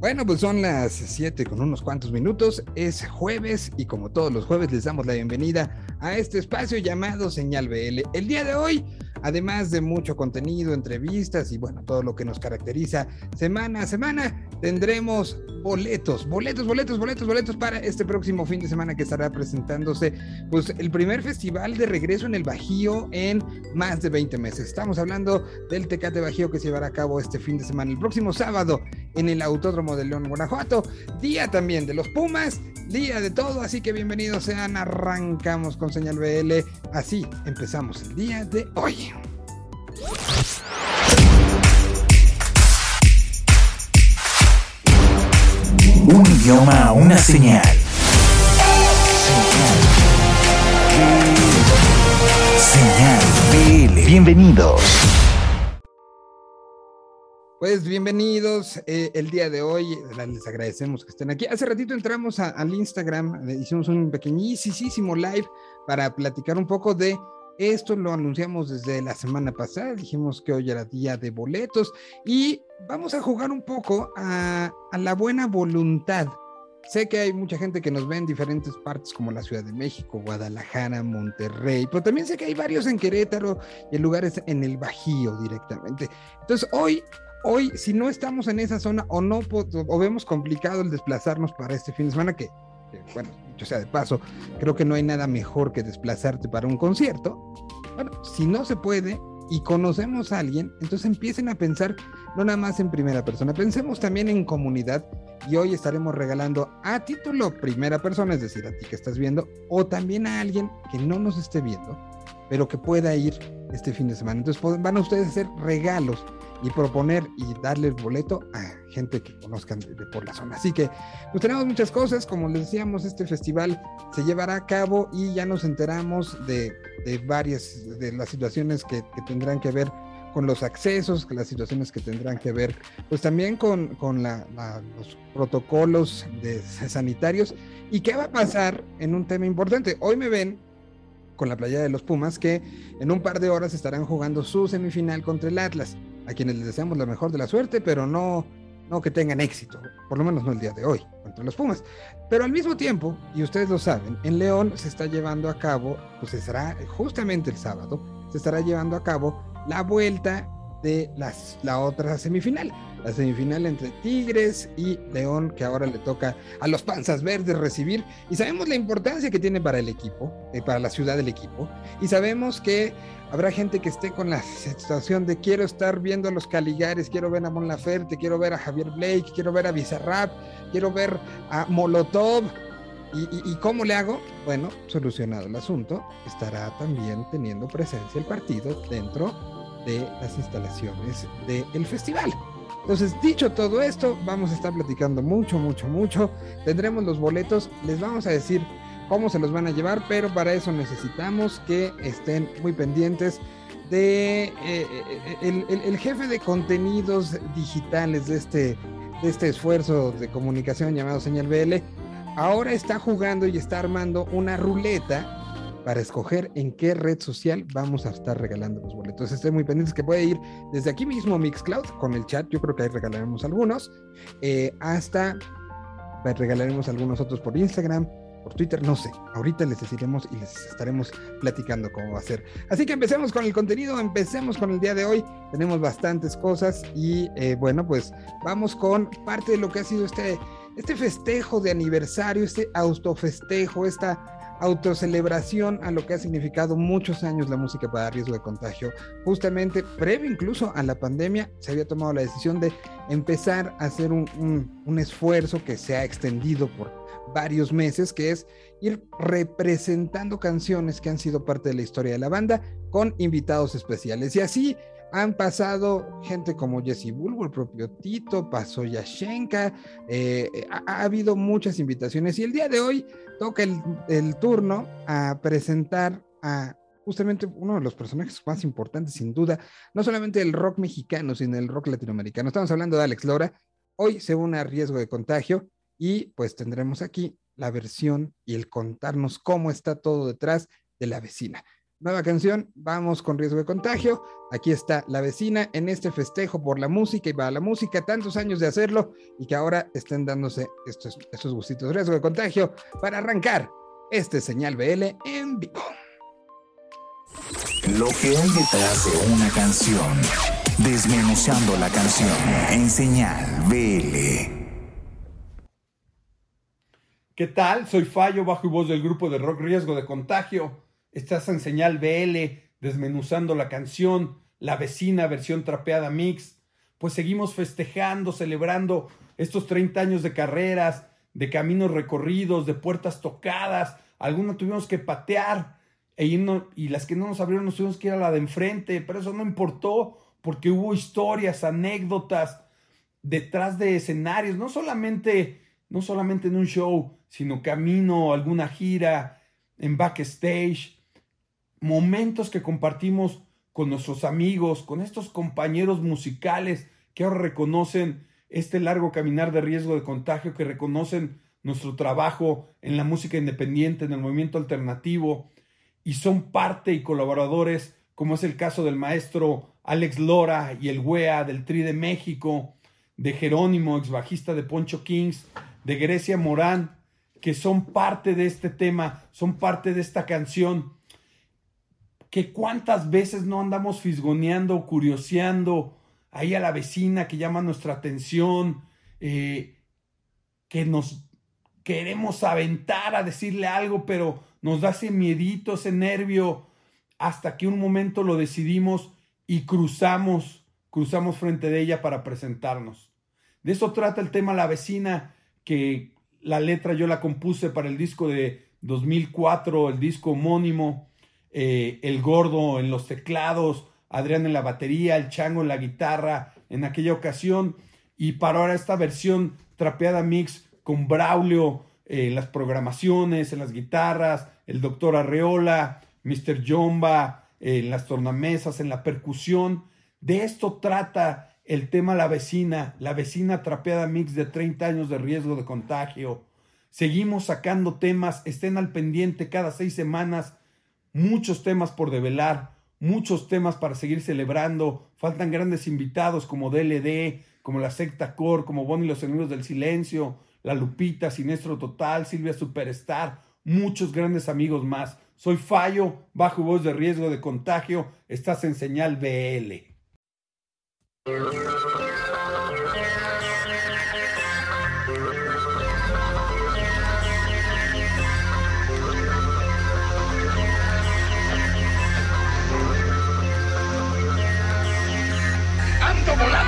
Bueno, pues son las 7 con unos cuantos minutos. Es jueves y como todos los jueves les damos la bienvenida a este espacio llamado Señal BL. El día de hoy, además de mucho contenido, entrevistas y bueno, todo lo que nos caracteriza semana a semana, tendremos boletos, boletos, boletos, boletos, boletos para este próximo fin de semana que estará presentándose pues el primer festival de regreso en el Bajío en más de 20 meses. Estamos hablando del Tecate Bajío que se llevará a cabo este fin de semana, el próximo sábado en el Autódromo de León, Guanajuato. Día también de los Pumas, día de todo, así que bienvenidos sean. Arrancamos con Señal BL. Así empezamos el día de hoy. Un idioma, una señal. Señal BL. Bienvenidos. Pues bienvenidos eh, el día de hoy, les agradecemos que estén aquí. Hace ratito entramos al Instagram, eh, hicimos un pequeñísimo live para platicar un poco de esto, lo anunciamos desde la semana pasada, dijimos que hoy era día de boletos y vamos a jugar un poco a, la buena voluntad. Sé que hay mucha gente que nos ve en diferentes partes como la Ciudad de México, Guadalajara, Monterrey, pero también sé que hay varios en Querétaro y en lugares en el Bajío directamente. Entonces hoy hoy, si no estamos en esa zona o no vemos complicado el desplazarnos para este fin de semana, que, bueno, yo sea de paso, creo que no hay nada mejor que desplazarte para un concierto. Bueno, si no se puede y conocemos a alguien, entonces empiecen a pensar no nada más en primera persona, pensemos también en comunidad y hoy estaremos regalando a título primera persona, es decir, a ti que estás viendo, o también a alguien que no nos esté viendo, pero que pueda ir este fin de semana. Entonces van a ustedes a hacer regalos y proponer y darle el boleto a gente que conozcan de, por la zona. Así que pues tenemos muchas cosas, como les decíamos, este festival se llevará a cabo y ya nos enteramos de, de varias de las situaciones que, que, tendrán que ver con los accesos, las situaciones que tendrán que ver pues también con, con la, la, los protocolos de, sanitarios y qué va a pasar en un tema importante. Hoy me ven con la playa de los Pumas que en un par de horas estarán jugando su semifinal contra el Atlas a quienes les deseamos la mejor de la suerte, pero no, no que tengan éxito, por lo menos no el día de hoy, contra los Pumas. Pero al mismo tiempo, y ustedes lo saben, en León se está llevando a cabo, pues será justamente el sábado, se estará llevando a cabo la vuelta de las, la otra semifinal, la semifinal entre Tigres y León, que ahora le toca a los Panzas Verdes recibir, y sabemos la importancia que tiene para el equipo, eh, para la ciudad del equipo, y sabemos que habrá gente que esté con la situación de quiero estar viendo a los Caligares, quiero ver a Mon Laferte, quiero ver a Javier Blake, quiero ver a Bizarrap, quiero ver a Molotov, ¿Y, y, y cómo le hago? Bueno, solucionado el asunto, estará también teniendo presencia el partido dentro de las instalaciones del festival. Entonces, dicho todo esto, vamos a estar platicando mucho, mucho, mucho. Tendremos los boletos, les vamos a decir cómo se los van a llevar, pero para eso necesitamos que estén muy pendientes de eh, eh el, jefe de contenidos digitales de este, este esfuerzo de comunicación llamado Señal BL. Ahora está jugando y está armando una ruleta para escoger en qué red social vamos a estar regalando los boletos. Estén muy pendientes que puede ir desde aquí mismo Mixcloud con el chat, yo creo que ahí regalaremos algunos, eh, hasta regalaremos algunos otros por Instagram, por Twitter, no sé. Ahorita les deciremos y les estaremos platicando cómo va a ser. Así que empecemos con el contenido, empecemos con el día de hoy. Tenemos bastantes cosas y eh, bueno, pues vamos con parte de lo que ha sido este, este festejo de aniversario, este autofestejo, esta autocelebración a lo que ha significado muchos años la música para riesgo de contagio. Justamente previo incluso a la pandemia se había tomado la decisión de empezar a hacer un, un, un esfuerzo que se ha extendido por varios meses, que es ir representando canciones que han sido parte de la historia de la banda con invitados especiales. Y así han pasado gente como Jesse Bulbo, el propio Tito, pasó Yashenka, eh, ha, ha, habido muchas invitaciones y el día de hoy toca el, el turno a presentar a justamente uno de los personajes más importantes, sin duda, no solamente del rock mexicano, sino del rock latinoamericano. Estamos hablando de Alex Lora. Hoy se une a riesgo de contagio y pues tendremos aquí la versión y el contarnos cómo está todo detrás de la vecina. nueva canción, vamos con riesgo de contagio. Aquí está la vecina en este festejo por la música y para la música, tantos años de hacerlo y que ahora estén dándose estos, estos gustitos. Riesgo de contagio para arrancar este señal BL en vivo. Lo que hay detrás de una canción. Desmenuzando la canción en señal BL. ¿Qué tal? Soy Fallo, bajo y voz del grupo de rock Riesgo de Contagio. Estás en señal BL, desmenuzando la canción, la vecina versión trapeada mix. Pues seguimos festejando, celebrando estos 30 años de carreras, de caminos recorridos, de puertas tocadas. Algunas tuvimos que patear e y las que no nos abrieron nos tuvimos que ir a la de enfrente, pero eso no importó porque hubo historias, anécdotas detrás de escenarios, no solamente, no solamente en un show, sino camino, alguna gira, en backstage, momentos que compartimos con nuestros amigos, con estos compañeros musicales que ahora reconocen este largo caminar de riesgo de contagio, que reconocen nuestro trabajo en la música independiente, en el movimiento alternativo, y son parte y colaboradores, como es el caso del maestro Alex Lora y el WEA del Tri de México, de Jerónimo, ex bajista de Poncho Kings, de Grecia Morán, que son parte de este tema, son parte de esta canción que cuántas veces no andamos fisgoneando, curioseando ahí a la vecina que llama nuestra atención, eh, que nos queremos aventar a decirle algo, pero nos da ese miedito, ese nervio, hasta que un momento lo decidimos y cruzamos, cruzamos frente de ella para presentarnos. De eso trata el tema La vecina, que la letra yo la compuse para el disco de 2004, el disco homónimo, eh, el gordo en los teclados, Adrián en la batería, el chango en la guitarra en aquella ocasión y para ahora esta versión trapeada mix con Braulio eh, en las programaciones, en las guitarras, el doctor Arreola, Mr. Jomba eh, en las tornamesas, en la percusión. De esto trata el tema La vecina, la vecina trapeada mix de 30 años de riesgo de contagio. Seguimos sacando temas, estén al pendiente cada seis semanas muchos temas por develar, muchos temas para seguir celebrando. Faltan grandes invitados como DLD, como la secta Core, como Bonnie y los Enemigos del Silencio, La Lupita, Sinestro Total, Silvia Superstar, muchos grandes amigos más. Soy Fallo, bajo voz de riesgo de contagio, estás en señal BL. Volando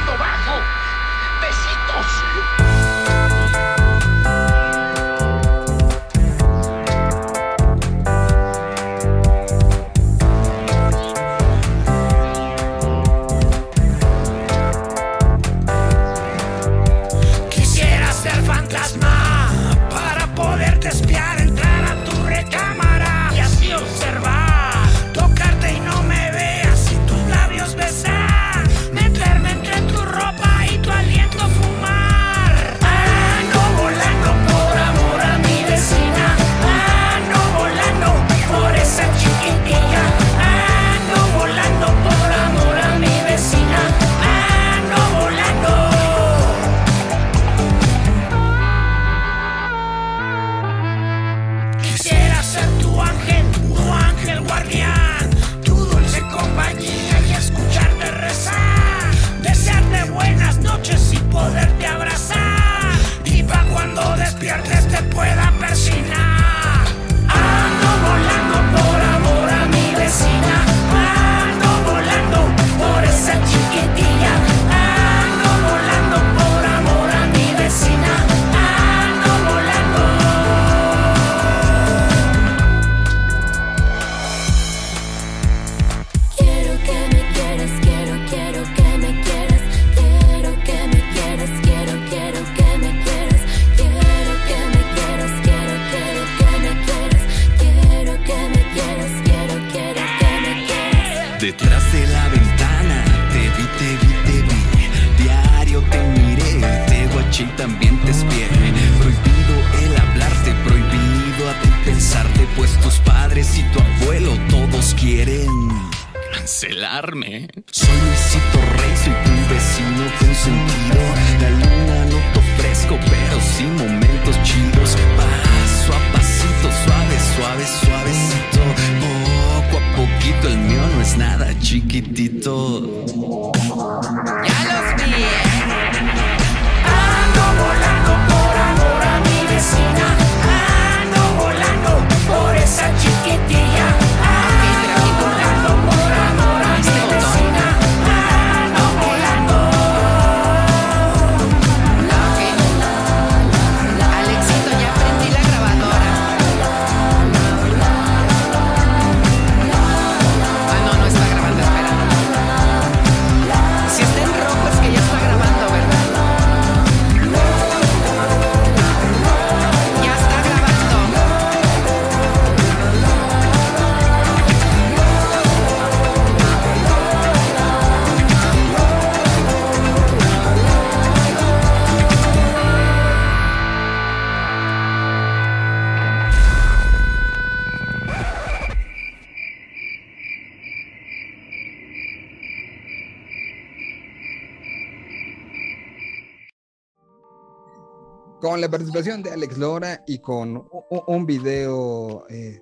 la participación de Alex Lora y con un video eh,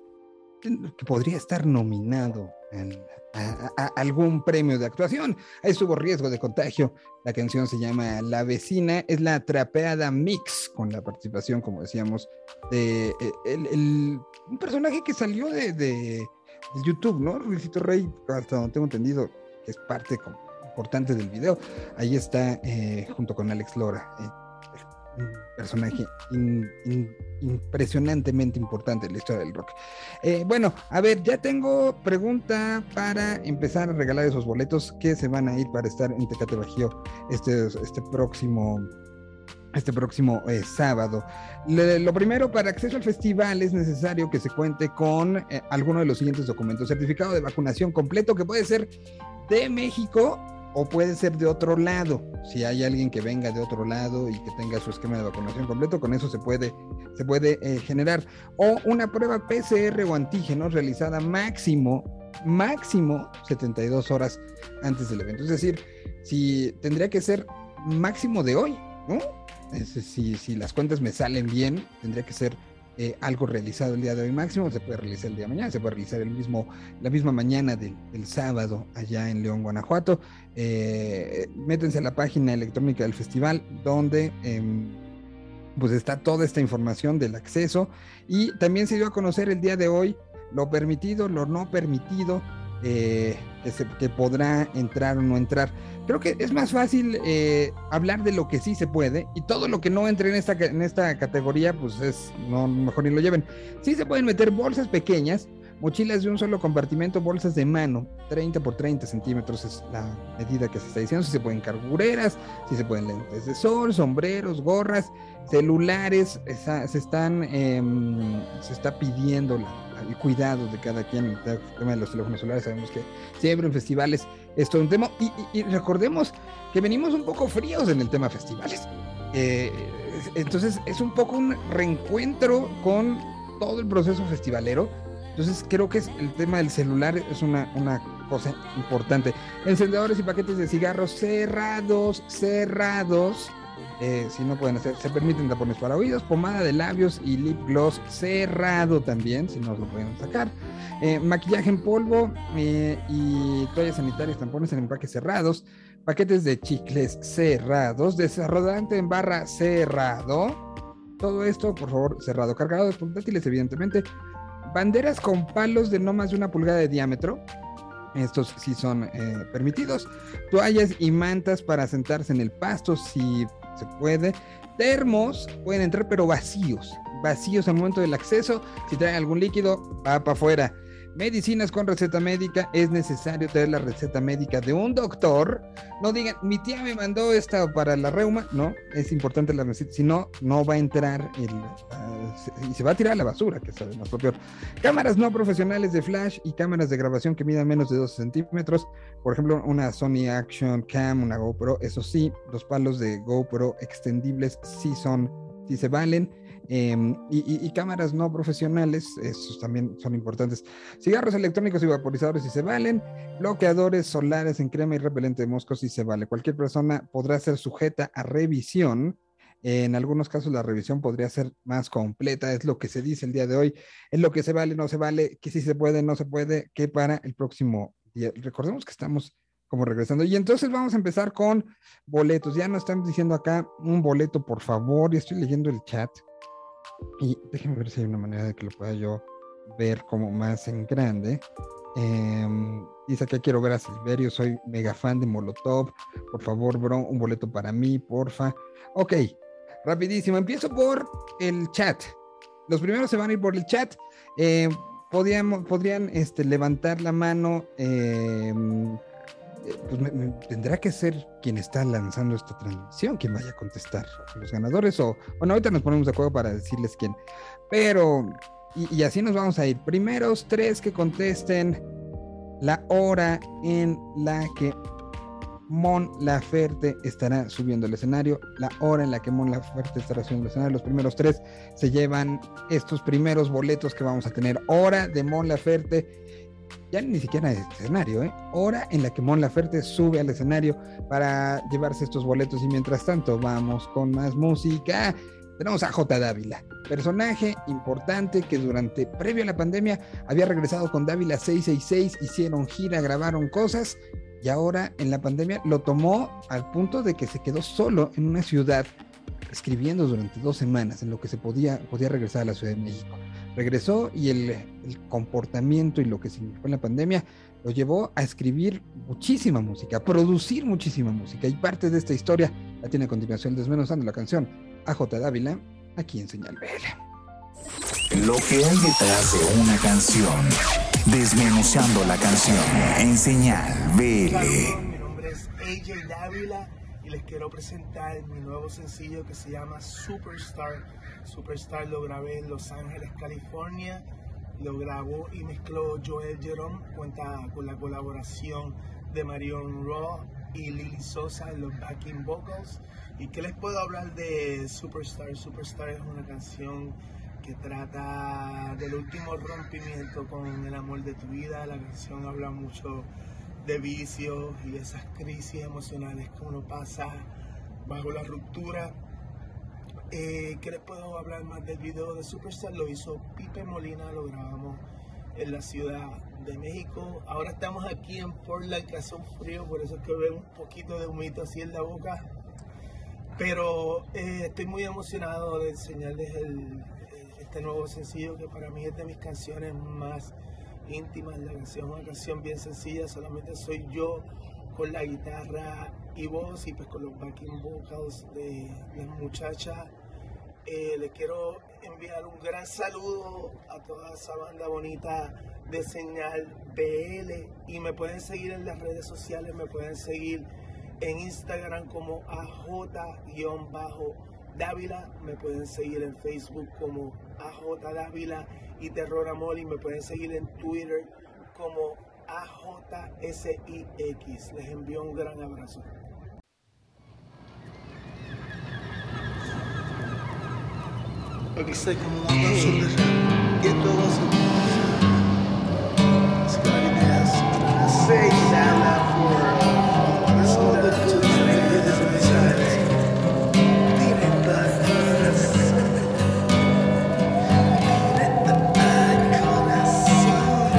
que podría estar nominado en- a, a- algún premio de actuación. Ahí estuvo riesgo de contagio. La canción se llama La vecina. Es la trapeada mix con la participación, como decíamos, de eh, el- el- un personaje que salió de, de- de YouTube, ¿no? Luisito Rey, hasta donde tengo entendido, que es parte como importante del video. Ahí está eh, junto con Alex Lora. eh, personaje impresionantemente importante en la historia del rock. Eh, bueno, a ver, ya tengo pregunta para empezar a regalar esos boletos que se van a ir para estar en Tecate Bajío este, este próximo este próximo eh, sábado. Lo primero, para acceso al festival es necesario que se cuente con eh, alguno de los siguientes documentos. Certificado de vacunación completo que puede ser de México o puede ser de otro lado. Si hay alguien que venga de otro lado y que tenga su esquema de vacunación completo, con eso se puede, se puede eh, generar. O una prueba PCR o antígenos realizada máximo, máximo 72 horas antes del evento. Es decir, si tendría que ser máximo de hoy, ¿no? Es- si, si las cuentas me salen bien, tendría que ser eh, algo realizado el día de hoy máximo, se puede realizar el día de mañana, se puede realizar el mismo, la misma mañana del, sábado allá en León, Guanajuato. Eh, métense a la página electrónica del festival donde em, pues está toda esta información del acceso y también se dio a conocer el día de hoy lo permitido, lo no permitido, eh, que, que podrá entrar o no entrar. Creo que es más fácil eh, hablar de lo que sí se puede y todo lo que no entre en esta, en esta categoría, pues es, no, mejor ni lo lleven. Sí se pueden meter bolsas pequeñas, mochilas de un solo compartimento, bolsas de mano, 30 por 30 centímetros es la medida que se está diciendo. Si se pueden carbureras, si se pueden lentes de sol, sombreros, gorras, celulares, se están, em, se está pidiendo el cuidado de cada quien. El te- tema de los teléfonos celulares, sabemos que siempre en festivales es todo un tema. Y recordemos que venimos un poco fríos en el tema festivales. Eh, entonces es un poco un reencuentro con todo el proceso festivalero. Entonces creo que es el tema del celular es una, una cosa importante. Encendedores y paquetes de cigarros cerrados, cerrados. Eh, si no pueden hacer, se permiten tapones para oídos, pomada de labios y lip gloss cerrado también, si no lo pueden sacar. Eh, maquillaje en polvo eh, y toallas sanitarias, tampones en empaques cerrados, paquetes de chicles cerrados, desarrodante en barra cerrado. Todo esto, por favor, cerrado. Cargado de portátiles, evidentemente. Banderas con palos de no más de una pulgada de diámetro. Estos sí son eh, permitidos. Toallas y mantas para sentarse en el pasto, si se puede. Termos pueden entrar, pero vacíos. Vacíos al momento del acceso. Si traen algún líquido, va para afuera. Medicinas con receta médica. Es necesario tener la receta médica de un doctor. No digan, mi tía me mandó esta para la reuma. No, es importante la receta. Si no, no va a entrar el, se- y se va a tirar a la basura, que es además lo peor. Cámaras no profesionales de flash y cámaras de grabación que midan menos de 12 centímetros. Por ejemplo, una Sony Action Cam, una GoPro. Eso sí, los palos de GoPro extendibles sí son, sí se valen. Em, y, cámaras no profesionales, esos también son importantes. Cigarros electrónicos y vaporizadores si se valen, bloqueadores solares en crema y repelente de moscos si se vale. Cualquier persona podrá ser sujeta a revisión. En algunos casos la revisión podría ser más completa, es lo que se dice el día de hoy, es lo que se vale, no se vale, que si se puede, no se puede, que para el próximo día. Recordemos que estamos como regresando. Y entonces vamos a empezar con boletos. Ya nos están diciendo acá un boleto, por favor. Y estoy leyendo el chat. Y déjenme ver si hay una manera de que lo pueda yo ver como más en grande. Em, dice que quiero ver a Silverio, soy mega fan de Molotov. Por favor, bro, un boleto para mí, porfa. Ok, rapidísimo. Empiezo por el chat. Los primeros se van a ir por el chat. Eh, podrían este, levantar la mano. em, eh, pues tendrá que ser quien está lanzando esta transmisión quien vaya a contestar los ganadores o bueno ahorita nos ponemos de acuerdo para decirles quién. Pero y, y así nos vamos a ir. Primeros tres que contesten la hora en la que Mon Laferte estará subiendo el escenario la hora en la que Mon Laferte estará subiendo el escenario. Los primeros tres se llevan estos primeros boletos que vamos a tener. Hora de Mon Laferte ya ni siquiera es escenario, ¿eh? Hora en la que Mon Laferte sube al escenario para llevarse estos boletos y mientras tanto vamos con más música. Tenemos a J. Dávila, personaje importante que durante, previo a la pandemia, había regresado con Dávila 666, hicieron gira, grabaron cosas y ahora en la pandemia lo tomó al punto de que se quedó solo en una ciudad escribiendo durante dos semanas en lo que se podía, podía regresar a la Ciudad de México regresó y el, el, comportamiento y lo que significó en la pandemia lo llevó a escribir muchísima música, a producir muchísima música. Y parte de esta historia la tiene a continuación desmenuzando la canción AJ Dávila, aquí en Señal BL. Lo que hay detrás de una canción. Desmenuzando la canción en Señal BL. Mi nombre es AJ Dávila y les quiero presentar mi nuevo sencillo que se llama Superstar. Superstar lo grabé en Los Ángeles, California. Lo grabó y mezcló Joel Jerome. Cuenta con la colaboración de Marion Raw y Lily Sosa en los backing vocals. ¿Y qué les puedo hablar de Superstar? Superstar es una canción que trata del último rompimiento con el amor de tu vida. La canción habla mucho de vicios y esas crisis emocionales que uno pasa bajo la ruptura. Eh, ¿Qué les puedo hablar más del video de Superstar? Lo hizo Pipe Molina, lo grabamos en la Ciudad de México. Ahora estamos aquí en Portland, que hace un frío, por eso es que veo un poquito de humito así en la boca. Pero eh, estoy muy emocionado de enseñarles el, este nuevo sencillo que para mí es de mis canciones más íntimas. La canción es una canción bien sencilla, solamente soy yo con la guitarra y voz y pues con los backing vocals de las muchachas. Eh, les quiero enviar un gran saludo a toda esa banda bonita de Señal BL y me pueden seguir en las redes sociales, me pueden seguir en Instagram como AJ-Dávila, me pueden seguir en Facebook como AJ Dávila y Terror Amor y me pueden seguir en Twitter como AJSIX. Les envío un gran abrazo. Aquí estoy como una canción de rap y esto va a ser It's gonna be this. Say that loud for Let's hold it to the rhythm of this night. Directa Directa al corazón.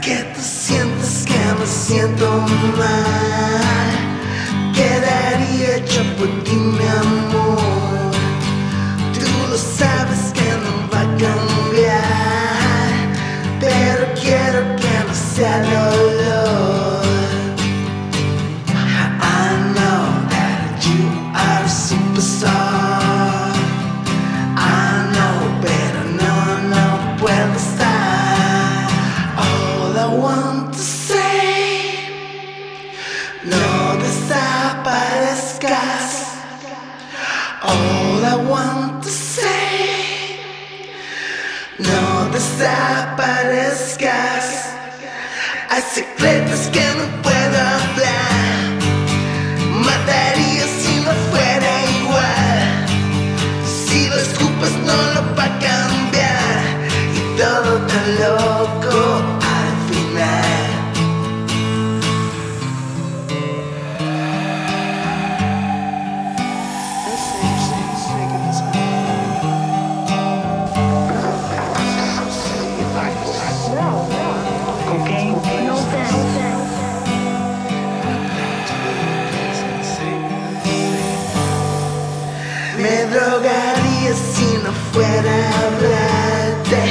Que tú sientes que me siento mal. Quedaría hecho por ti, mi amor. Tú desaparezcas. Hay secretos que no puedo hablar. Mataría si no fuera igual. Si lo escupas no lo va a cambiar. Y todo tan loco. A hablarte.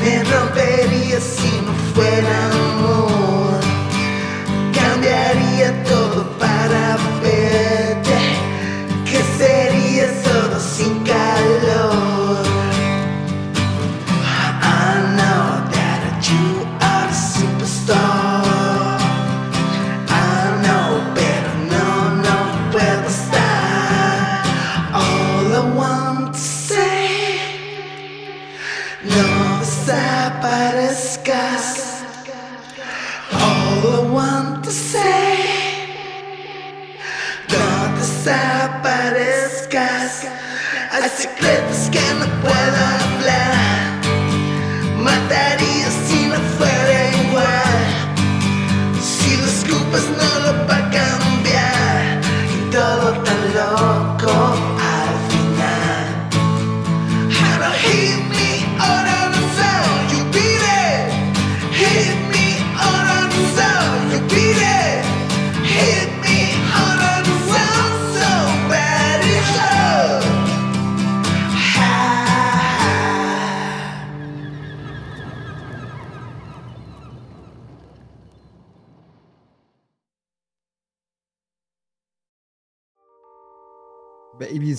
Me rompería si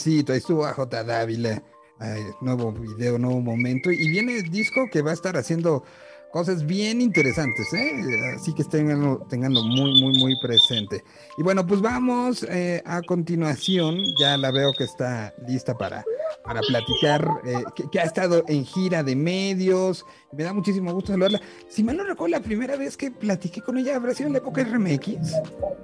Babycito, ahí estuvo a J. Dávila. Ay, nuevo video, nuevo momento. Y viene el disco que va a estar haciendo cosas bien interesantes, ¿eh? Así que tenganlo, tenganlo muy, muy, muy presente. Y bueno, pues vamos eh, a continuación. Ya la veo que está lista para, para platicar, eh, que, que ha estado en gira de medios. Me da muchísimo gusto saludarla. Si mal no recuerdo, la primera vez que platiqué con ella habrá sido en la época de RMX.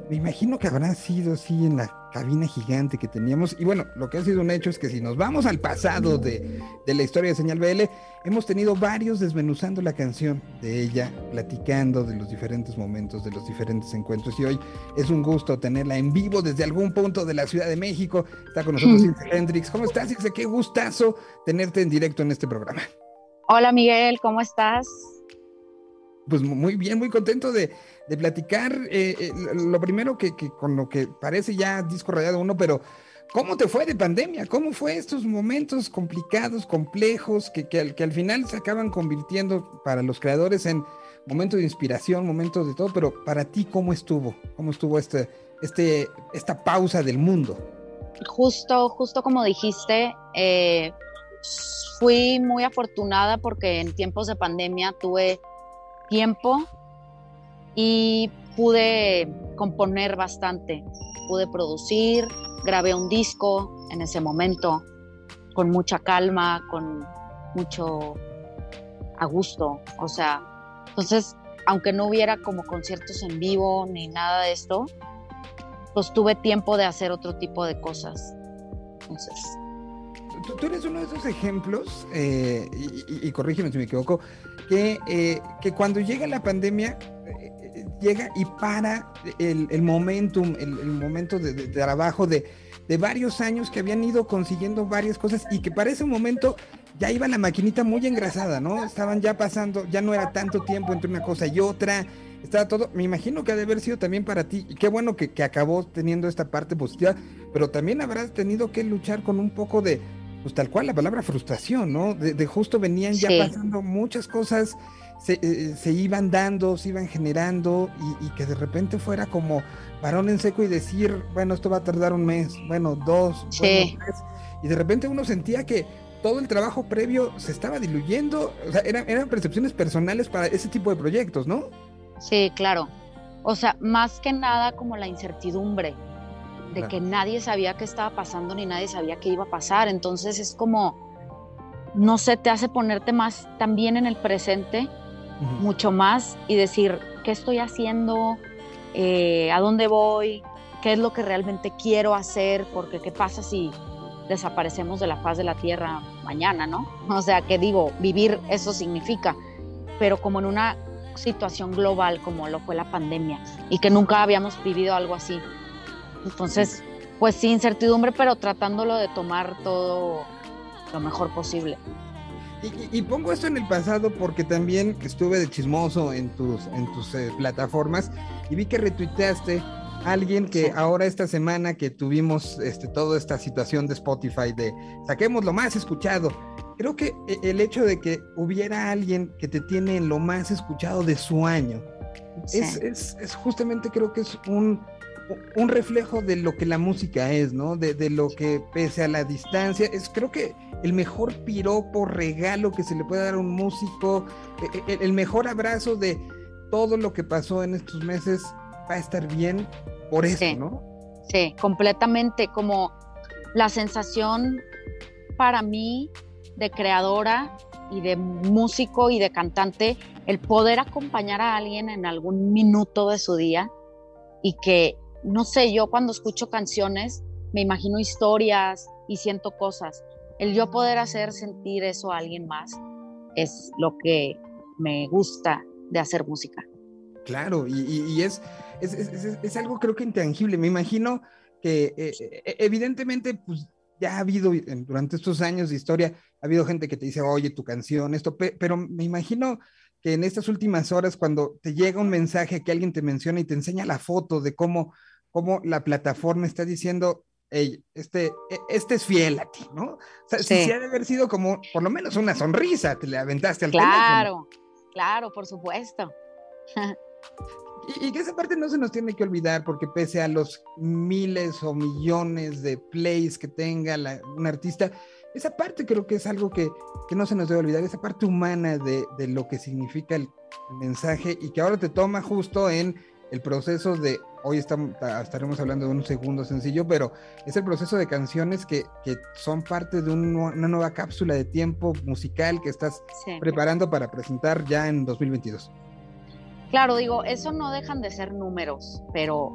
Me imagino que habrá sido así en la cabina gigante que teníamos. Y bueno, lo que ha sido un hecho es que si nos vamos al pasado de, de la historia de Señal BL, hemos tenido varios desmenuzando la canción de ella, platicando de los diferentes momentos, de los diferentes encuentros. Y hoy es un gusto tenerla en vivo desde algún punto de la Ciudad de México. Está con nosotros Ilse Hendrix. ¿Cómo estás, Ilse? Qué gustazo tenerte en directo en este programa. Hola Miguel, ¿cómo estás? Pues muy bien, muy contento de, de platicar. eh, eh, lo primero que, que con lo que parece ya disco rayado uno, pero ¿cómo te fue de pandemia? ¿Cómo fue estos momentos complicados, complejos, que, que, al, que al final se acaban convirtiendo para los creadores en momentos de inspiración, momentos de todo? Pero para ti, ¿cómo estuvo? ¿Cómo estuvo este, este, esta pausa del mundo? Justo, justo como dijiste, eh, fui muy afortunada porque en tiempos de pandemia tuve tiempo y pude componer bastante, pude producir, grabé un disco en ese momento con mucha calma, con mucho a gusto, o sea, entonces, aunque no hubiera como conciertos en vivo ni nada de esto, pues tuve tiempo de hacer otro tipo de cosas. Entonces, Tú, tú eres uno de esos ejemplos, eh, y, y- y corrígeme si me equivoco, que, eh, que cuando llega la pandemia, eh, eh, llega y para el, el momentum, el, el momento de, de trabajo de, de varios años que habían ido consiguiendo varias cosas y que para ese momento ya iba la maquinita muy engrasada, ¿no? Estaban ya pasando, ya no era tanto tiempo entre una cosa y otra, estaba todo, me imagino que ha de haber sido también para ti, y qué bueno que, que acabó teniendo esta parte positiva, pero también habrás tenido que luchar con un poco de, pues tal cual la palabra frustración, ¿no? De, de justo venían ya Sí. pasando muchas cosas, se, eh, se iban dando, se iban generando y, y que de repente fuera como varón en seco y decir, bueno, esto va a tardar un mes, bueno, dos, Sí. bueno, tres. y de repente uno sentía que todo el trabajo previo se estaba diluyendo, o sea, eran, eran percepciones personales para ese tipo de proyectos, ¿no? Sí, claro. O sea, más que nada como la incertidumbre de Claro. que nadie sabía qué estaba pasando ni nadie sabía qué iba a pasar. Entonces es como, no sé, te hace ponerte más también en el presente, mucho más y decir, ¿qué estoy haciendo? Eh, ¿A dónde voy? ¿Qué es lo que realmente quiero hacer? Porque qué pasa si desaparecemos de la faz de la tierra mañana, ¿no? O sea, que digo, vivir eso significa. pero como en una situación global como lo fue la pandemia y que nunca habíamos vivido algo así. Entonces, pues sí, incertidumbre, pero tratándolo de tomar todo lo mejor posible. Y, pongo esto en el pasado porque también estuve de chismoso en tus, en tus eh, plataformas y vi que retuiteaste a alguien que Sí. ahora esta semana que tuvimos este, toda esta situación de Spotify de saquemos lo más escuchado. Creo que eh, el hecho de que hubiera alguien que te tiene en lo más escuchado de su año Sí. es, es- es justamente creo que es un, un reflejo de lo que la música es, ¿no? De, de lo que pese a la distancia, es creo que el mejor piropo, regalo que se le puede dar a un músico, e- e- el, mejor abrazo de todo lo que pasó en estos meses va a estar bien por eso, Sí. ¿no? Sí, completamente, como la sensación para mí de creadora y de músico y de cantante, el poder acompañar a alguien en algún minuto de su día y que, no sé, yo cuando escucho canciones me imagino historias y siento cosas. El yo poder hacer sentir eso a alguien más es lo que me gusta de hacer música. Claro, y, es, es, es- es- algo creo que intangible. Me imagino que eh, eh, evidentemente pues ya ha habido durante estos años de historia, ha habido gente que te dice, oye, tu canción, esto, pe- pero me imagino que en estas últimas horas cuando te llega un mensaje que alguien te menciona y te enseña la foto de cómo, cómo la plataforma está diciendo, hey, este, e- este es fiel a ti, ¿no? O sea, sí, sí ha de haber sido como por lo menos una sonrisa, te le aventaste al teléfono. Claro, claro, por supuesto. Y, y que esa parte no se nos tiene que olvidar, porque pese a los miles o millones de plays que tenga la- un artista, esa parte creo que es algo que, que no se nos debe olvidar, esa parte humana de, de lo que significa el, el mensaje y que ahora te toma justo en el proceso de, hoy estamos, ta- estaremos hablando de un segundo sencillo, pero es el proceso de canciones que, que son parte de un una nueva cápsula de tiempo musical que estás Sí. preparando para presentar ya en 2022. Claro, digo, eso no dejan de ser números, pero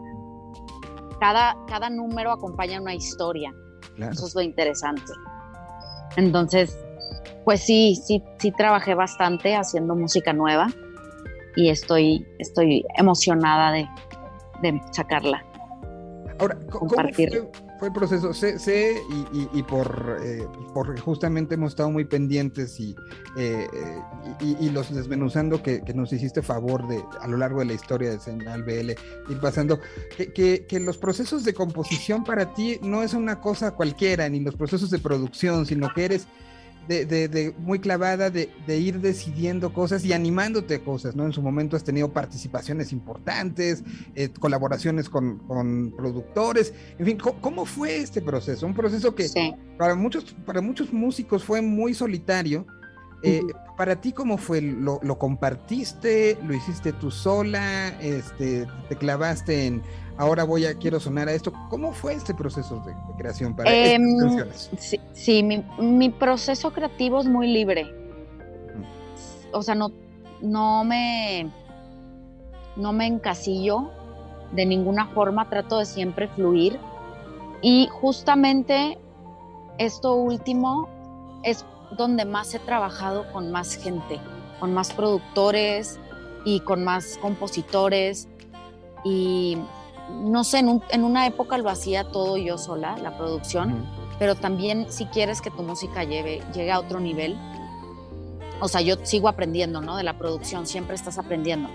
cada, cada número acompaña una historia. Claro. Eso es lo interesante. Entonces, pues sí, sí, sí trabajé bastante haciendo música nueva y estoy, estoy emocionada de, de sacarla. Ahora, ¿cómo fue, fue el proceso? Sé, sé y, y- y por, eh, por justamente hemos estado muy pendientes y, eh, eh, y, y los desmenuzando que, que nos hiciste favor de a lo largo de la historia de Señal BL, ir pasando, que, que- que los procesos de composición para ti no es una cosa cualquiera, ni los procesos de producción, sino que eres de, de- de muy clavada de, de ir decidiendo cosas y animándote a cosas, ¿no? En su momento has tenido participaciones importantes, eh, colaboraciones con, con productores, en fin, ¿cómo, cómo fue este proceso? Un proceso que Sí. para muchos, para muchos músicos fue muy solitario. Eh. Para ti, ¿cómo fue? ¿Lo, lo compartiste? ¿Lo hiciste tú sola? Este, ¿Te clavaste en ahora voy a, quiero sonar a esto? ¿Cómo fue este proceso de, de creación para estas Em, canciones? Sí, sí, mi, mi proceso creativo es muy libre. O sea, no, no me no me encasillo de ninguna forma, trato de siempre fluir. Y justamente esto último es donde más he trabajado con más gente, con más productores y con más compositores. Y no sé, en, un- en una época lo hacía todo yo sola, la producción pero también si quieres que tu música lleve, llegue a otro nivel, o sea, yo sigo aprendiendo, ¿no? De la producción, siempre estás aprendiendo.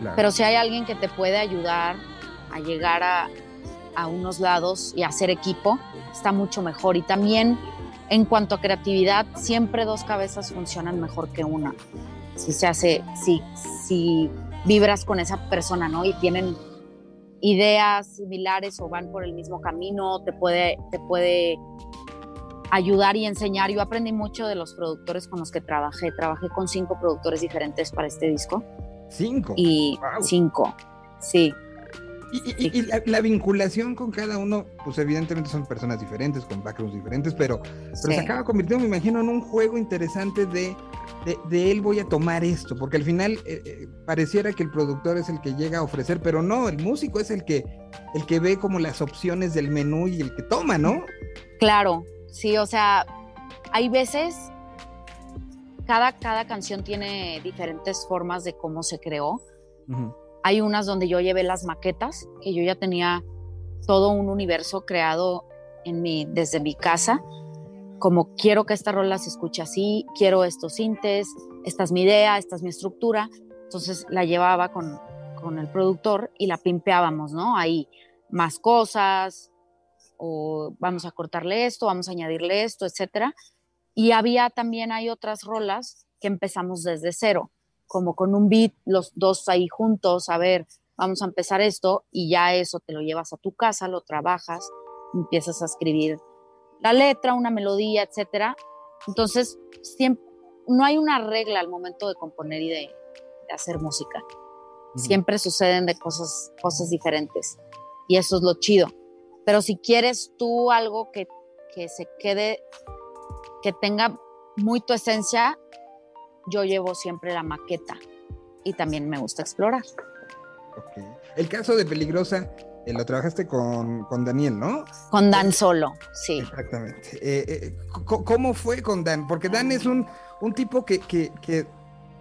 Claro. Pero si hay alguien que te puede ayudar a llegar a, a unos lados y a hacer equipo, está mucho mejor. Y también en cuanto a creatividad, siempre dos cabezas funcionan mejor que una. Si se hace, si, si vibras con esa persona, ¿no? Y tienen ideas similares o van por el mismo camino, te puede, te puede ayudar y enseñar. Yo aprendí mucho de los productores con los que trabajé. Trabajé con cinco productores diferentes para este disco Cinco. y Wow. cinco, sí. Y, y- y la, la vinculación con cada uno, pues evidentemente son personas diferentes, con backgrounds diferentes, pero, pero Sí. se acaba convirtiendo, me imagino, en un juego interesante de, de, de él voy a tomar esto, porque al final eh, eh, pareciera que el productor es el que llega a ofrecer, pero no, el músico es el que, el que ve como las opciones del menú y el que toma, ¿no? Claro, sí, o sea, hay veces cada, cada canción tiene diferentes formas de cómo se creó. Ujú. Hay unas donde yo llevé las maquetas, que yo ya tenía todo un universo creado en mi, desde mi casa, como quiero que esta rola se escuche así, quiero estos sintes, esta es mi idea, esta es mi estructura. Entonces la llevaba con, con el productor y la pimpeábamos, ¿no? Ahí más cosas, o vamos a cortarle esto, vamos a añadirle esto, etcétera. Y había también, hay otras rolas que empezamos desde cero, como con un beat, los dos ahí juntos, a ver, vamos a empezar esto, y ya eso te lo llevas a tu casa, lo trabajas, empiezas a escribir la letra, una melodía, etcétera. Entonces, siempre, no hay una regla al momento de componer y de, de hacer música. Siempre suceden de cosas, cosas diferentes. Y eso es lo chido. Pero si quieres tú algo que, que se quede, que tenga muy tu esencia, yo llevo siempre la maqueta. Y también me gusta explorar. El caso de Peligrosa, eh, lo trabajaste con, con Daniel, ¿no? Con Dan Solo, sí. Exactamente. Eh, eh, ¿Cómo fue con Dan? Porque Dan es un, un tipo que, que- que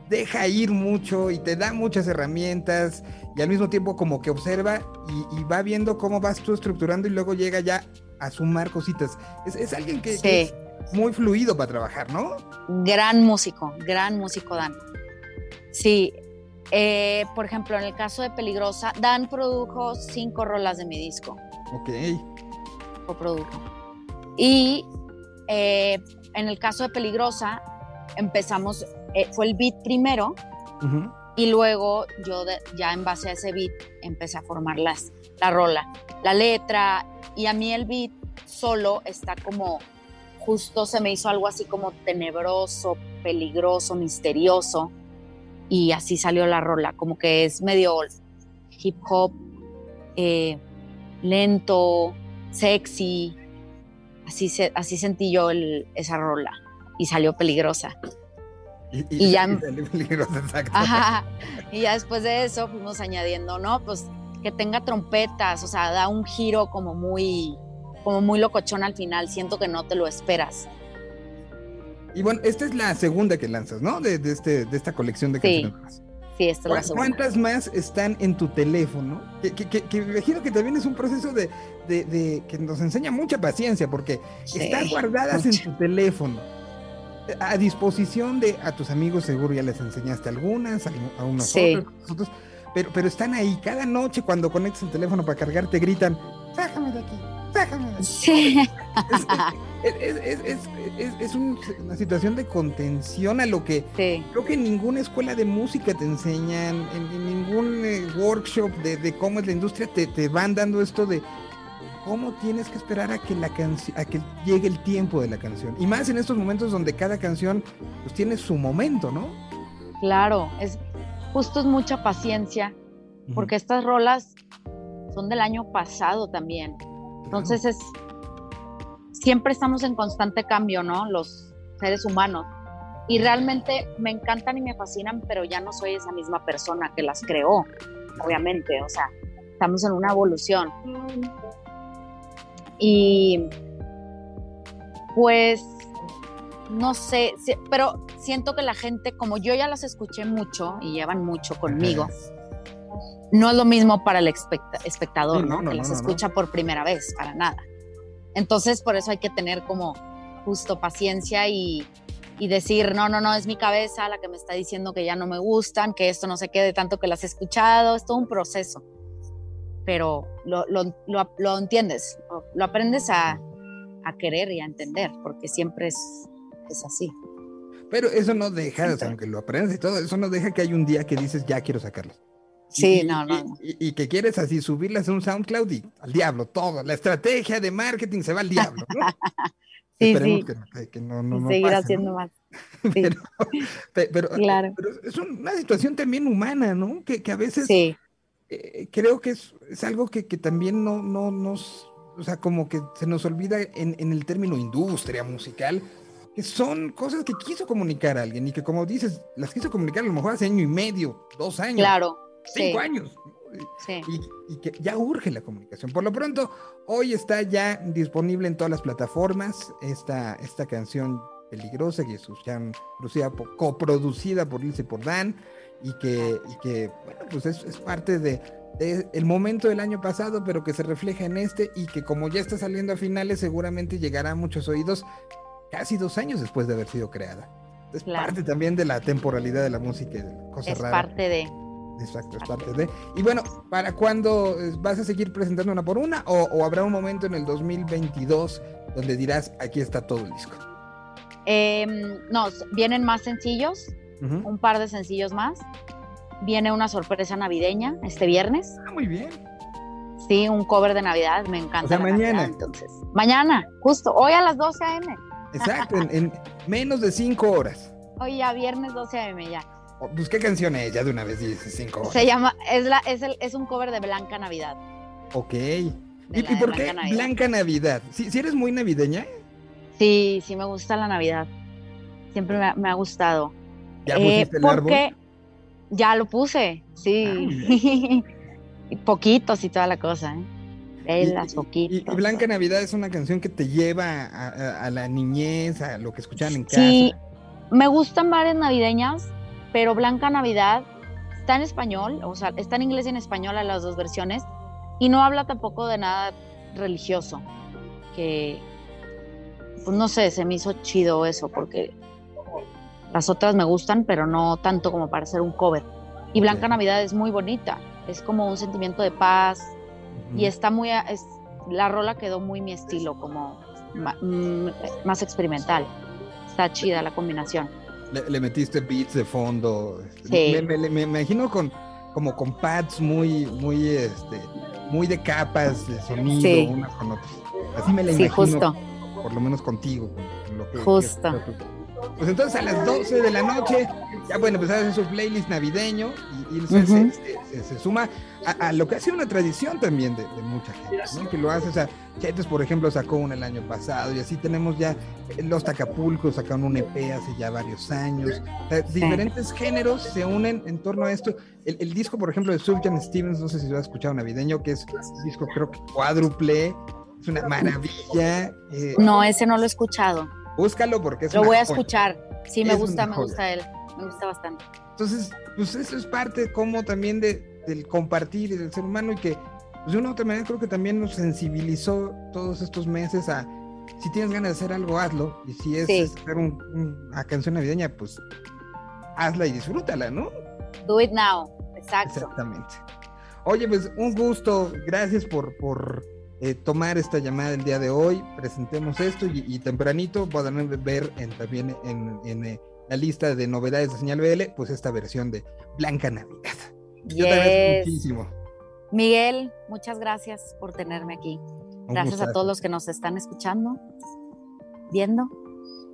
deja ir mucho y te da muchas herramientas y al mismo tiempo como que observa y, y va viendo cómo vas tú estructurando y luego llega ya a sumar cositas. Es, es alguien que, que Sí. es muy fluido para trabajar, ¿no? Gran músico, gran músico Dan. Sí, eh, por ejemplo, en el caso de Peligrosa, Dan produjo cinco rolas de mi disco, Ok. coprodujo. Y eh, en el caso de Peligrosa, empezamos, eh, fue el beat primero y luego yo de- ya en base a ese beat empecé a formar las, la rola, la letra y a mí el beat solo está como justo se me hizo algo así como tenebroso, peligroso, misterioso y así salió la rola, como que es medio hip hop, eh, lento, sexy, así, se, así sentí yo el- esa rola y salió peligrosa. Y, Y ya- salió peligroso, exacto. Ajá. Y ya después de eso fuimos añadiendo, ¿no? Pues que tenga trompetas, o sea, da un giro como muy, como muy locochón al final. Siento que no te lo esperas. Y bueno, esta es la segunda que lanzas, ¿no? De, de este, de esta colección de Sí. canciones. Sí, esta es la ¿Cu- segunda. ¿Cuántas más están en tu teléfono? Que, que- que- que me imagino que también es un proceso de, de- de- que nos enseña mucha paciencia, porque Sí, están guardadas en tu teléfono. A disposición de a tus amigos, seguro ya les enseñaste algunas, a, a unos Sí. otros, a otros, pero, pero están ahí. Cada noche cuando conectas el teléfono para cargar, te gritan, sácame de aquí, Sí. Es, es- es- es- es- es un- una situación de contención a lo que Sí. Creo que en ninguna escuela de música te enseñan, en, en ningún eh, workshop de, de cómo es la industria te, te van dando esto de cómo tienes que esperar a que la a que llegue el tiempo de la canción. Y más en estos momentos donde cada canción pues tiene su momento, ¿no? Claro, es justo es mucha paciencia, porque estas rolas son del año pasado también. Entonces es siempre estamos en constante cambio, ¿no? Los seres humanos. Y realmente me encantan y me fascinan, pero ya no soy esa misma persona que las creó, obviamente. O sea, estamos en una evolución. Y pues no sé, pero siento que la gente, como yo ya las escuché mucho y llevan mucho conmigo, no es lo mismo para el especta- espectador, Sí, no, ¿no? que no, las no, escucha por primera vez, para nada. Entonces, por eso hay que tener como justo paciencia y, y decir, no, no, no, es mi cabeza la que me está diciendo que ya no me gustan, que esto no se quede tanto que las he escuchado, es todo un proceso. Pero lo, lo, lo- lo entiendes, lo, aprendes a, a querer y a entender, porque siempre es, es así. Pero eso no deja, o sea, aunque lo aprendas y todo, eso no deja que hay un día que dices, ya quiero sacarlas. Sí, Y- no, no. Y, y que quieres así subirlas a un SoundCloud y al diablo, todo. La estrategia de marketing se va al diablo, ¿no? Sí, Esperemos sí. Que, que no, no, no seguir haciendo más. pero, pe- pero, Claro. pero es una situación también humana, ¿no? Que, que a veces Sí, eh, creo que es, es algo que, que también no, no nos, o sea, como que se nos olvida en, en el término industria musical, que son cosas que quiso comunicar alguien y que como dices, las quiso comunicar a lo mejor hace año y medio, dos años, claro. Cinco sí, años. sí. Y, y que ya urge la comunicación. Por lo pronto, hoy está ya disponible en todas las plataformas esta, esta canción Peligrosa, que es producida por- coproducida por Ilse y por Dan, y que, y que bueno, pues es, es parte de, de el momento del año pasado, pero que se refleja en este, y que como ya está saliendo a finales, seguramente llegará a muchos oídos casi dos años después de haber sido creada. Es Claro. parte también de la temporalidad de la música y de la cosa Es rara. parte de. Exacto, es parte de. Y bueno, ¿para cuándo eh, vas a seguir presentando una por una? ¿O, o habrá un momento en el 2022 donde dirás, aquí está todo el disco? Em, no, vienen más sencillos, un par de sencillos más. Viene una sorpresa navideña este viernes. Ah, muy bien. Sí, un cover de Navidad, me encanta. O sea, Navidad, mañana. entonces, mañana, justo, hoy a las 12 a.m. Exacto, en, en menos de cinco horas. Hoy ya viernes 12 a.m. ya. Pues, ¿qué canción es? Ya de una vez horas. Se llama, es, la, es, el, es un cover de Blanca Navidad. Ok. ¿Y, por qué Blanca Navidad. Blanca Navidad? ¿Si eres muy navideña? Sí, sí me gusta la Navidad. Siempre me ha, me ha gustado. ¿Ya Eh, pusiste el árbol? porque ya lo puse, Ah, sí. Y poquitos y toda la cosa, ¿eh? Velas, Y, poquitos. y Blanca Navidad es una canción que te lleva a, a- a la niñez, a lo que escuchaban en casa. Sí, me gustan varias navideñas, pero Blanca Navidad está en español, o sea, está en inglés y en español a las dos versiones, y no habla tampoco de nada religioso, que, pues no sé, se me hizo chido eso, porque las otras me gustan, pero no tanto como para hacer un cover. Y Blanca. Navidad es muy bonita, es como un sentimiento de paz, Ujú. y está muy, es, la rola quedó muy mi estilo, como mm, más experimental. Está chida la combinación. Le, le metiste beats de fondo. Sí. Me, me- me imagino con como con pads muy, muy, este, muy de capas de sonido Sí. unas con otras. Así me la Sí, imagino. justo. Por lo menos contigo. con- con lo que- Justo. que- Pues entonces a las 12 de la noche ya pueden empezar a hacer su playlist navideño y, y se, Ujú. se- se- se- se suma a, a lo que ha sido una tradición también de, de mucha gente, ¿no? Que lo hace, o sea, Chetes, por ejemplo, sacó una el año pasado y así tenemos ya eh, los Tacapulcos sacaron un EP hace ya varios años. O sea, diferentes géneros se unen en torno a esto. El, el disco, por ejemplo, de Sufjan Stevens, no sé si lo has escuchado navideño, que es un disco creo que cuádruple, es una maravilla. eh, No, ese no lo he escuchado. Búscalo porque es Lo una voy a joya. escuchar. Sí, me Es gusta, me joya. gusta él. Me gusta bastante. Entonces, pues eso es parte como también de, del compartir y del ser humano y que pues, de una u otra manera creo que también nos sensibilizó todos estos meses a si tienes ganas de hacer algo, hazlo. Y si es Sí. hacer un- un- una canción navideña, pues hazla y disfrútala, ¿no? Do it now. Exacto. Exactamente. Oye, pues un gusto. Gracias por, por eh, tomar esta llamada el día de hoy. Presentemos esto y, y tempranito podrán ver en, también en, en, eh, la lista de novedades de Señal BL, pues esta versión de Blanca Navidad. Yo te agradezco Yes. muchísimo. Miguel, muchas gracias por tenerme aquí. Gracias a todos los que nos están escuchando, viendo.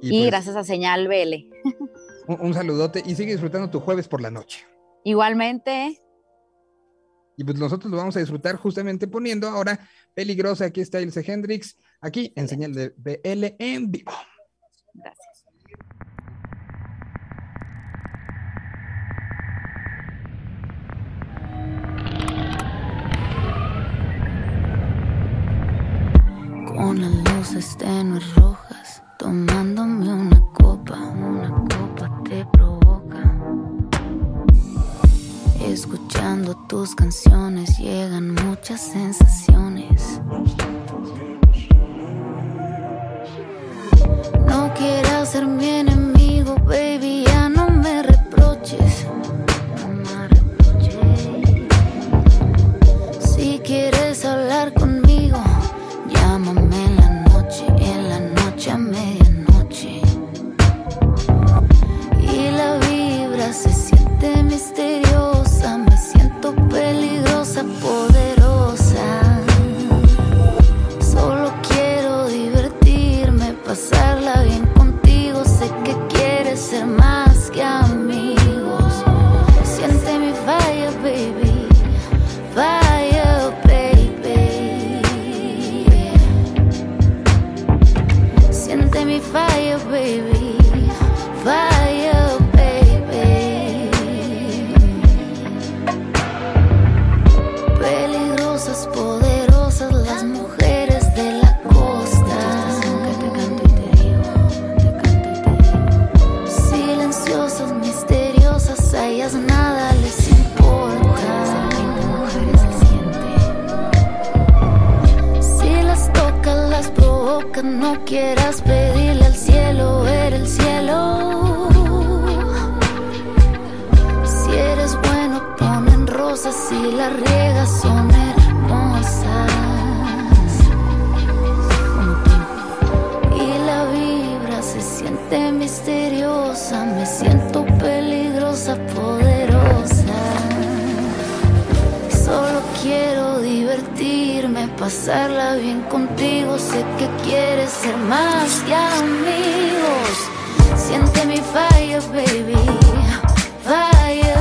Y, Y, pues, gracias a Señal BL. Un, un saludote y sigue disfrutando tu jueves por la noche. Igualmente, Y pues nosotros lo vamos a disfrutar justamente poniendo ahora peligrosa. Aquí está Ilse Hendrix, aquí en señal de BL en vivo. gracias. Con las luces tenues rojas, tomándome una copa, una copa Escuchando tus canciones llegan muchas sensaciones. No quieras ser mi enemigo, baby, ya no me reproches. No me reproches. Si quieres hablar conmigo, llámame pasarla bien contigo. Sé que quieres ser más que amigos. Siente mi fire, baby. Fire,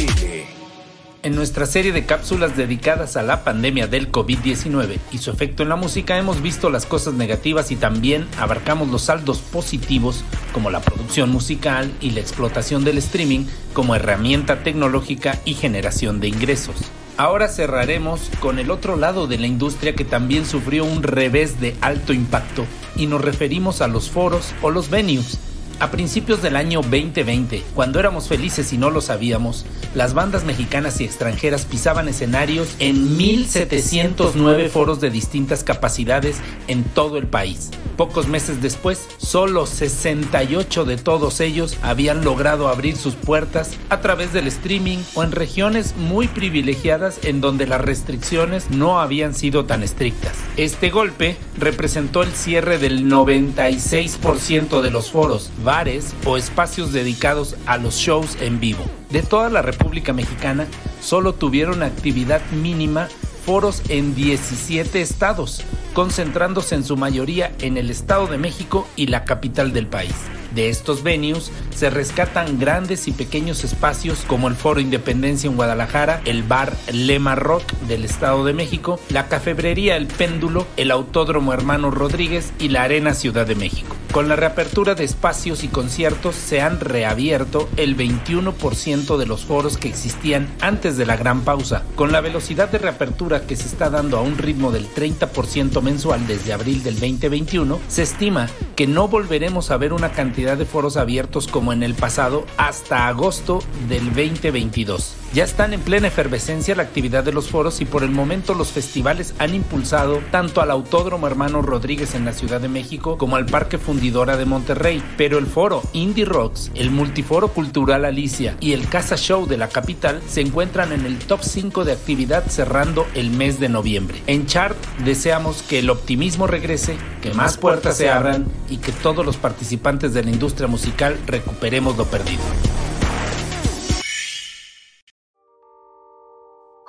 En nuestra serie de cápsulas dedicadas a la pandemia del COVID-19 y su efecto en la música hemos visto las cosas negativas y también abarcamos los saldos positivos como la producción musical y la explotación del streaming como herramienta tecnológica y generación de ingresos. Ahora cerraremos con el otro lado de la industria que también sufrió un revés de alto impacto y nos referimos a los foros o los venues. A principios del año 2020, cuando éramos felices y no lo sabíamos, las bandas mexicanas y extranjeras pisaban escenarios en 1709 foros de distintas capacidades en todo el país. Pocos meses después, solo 68 de todos ellos habían logrado abrir sus puertas a través del streaming o en regiones muy privilegiadas en donde las restricciones no habían sido tan estrictas. Este golpe representó el cierre del 96% de los foros, bares o espacios dedicados a los shows en vivo. De toda la República Mexicana, solo tuvieron actividad mínima foros en 17 estados, concentrándose en su mayoría en el Estado de México y la capital del país. De estos venues se rescatan grandes y pequeños espacios como el Foro Independencia en Guadalajara, el Bar Lema Rock del Estado de México, la Cafebrería El Péndulo, el Autódromo Hermano Rodríguez y la Arena Ciudad de México. Con la reapertura de espacios y conciertos se han reabierto el 21% de los foros que existían antes de la gran pausa. Con la velocidad de reapertura que se está dando a un ritmo del 30% mensual desde abril del 2021, se estima que no volveremos a ver una cantidad de foros abiertos como en el pasado hasta agosto del 2022. Ya están en plena efervescencia la actividad de los foros y por el momento los festivales han impulsado tanto al Autódromo Hermano Rodríguez en la Ciudad de México como al Parque Fundidora de Monterrey. Pero el foro Indie Rocks, el Multiforo Cultural Alicia y el Casa Show de la capital se encuentran en el top 5 de actividad cerrando el mes de noviembre. En Chart deseamos que el optimismo regrese, que más puertas se abran y que todos los participantes de la industria musical recuperemos lo perdido.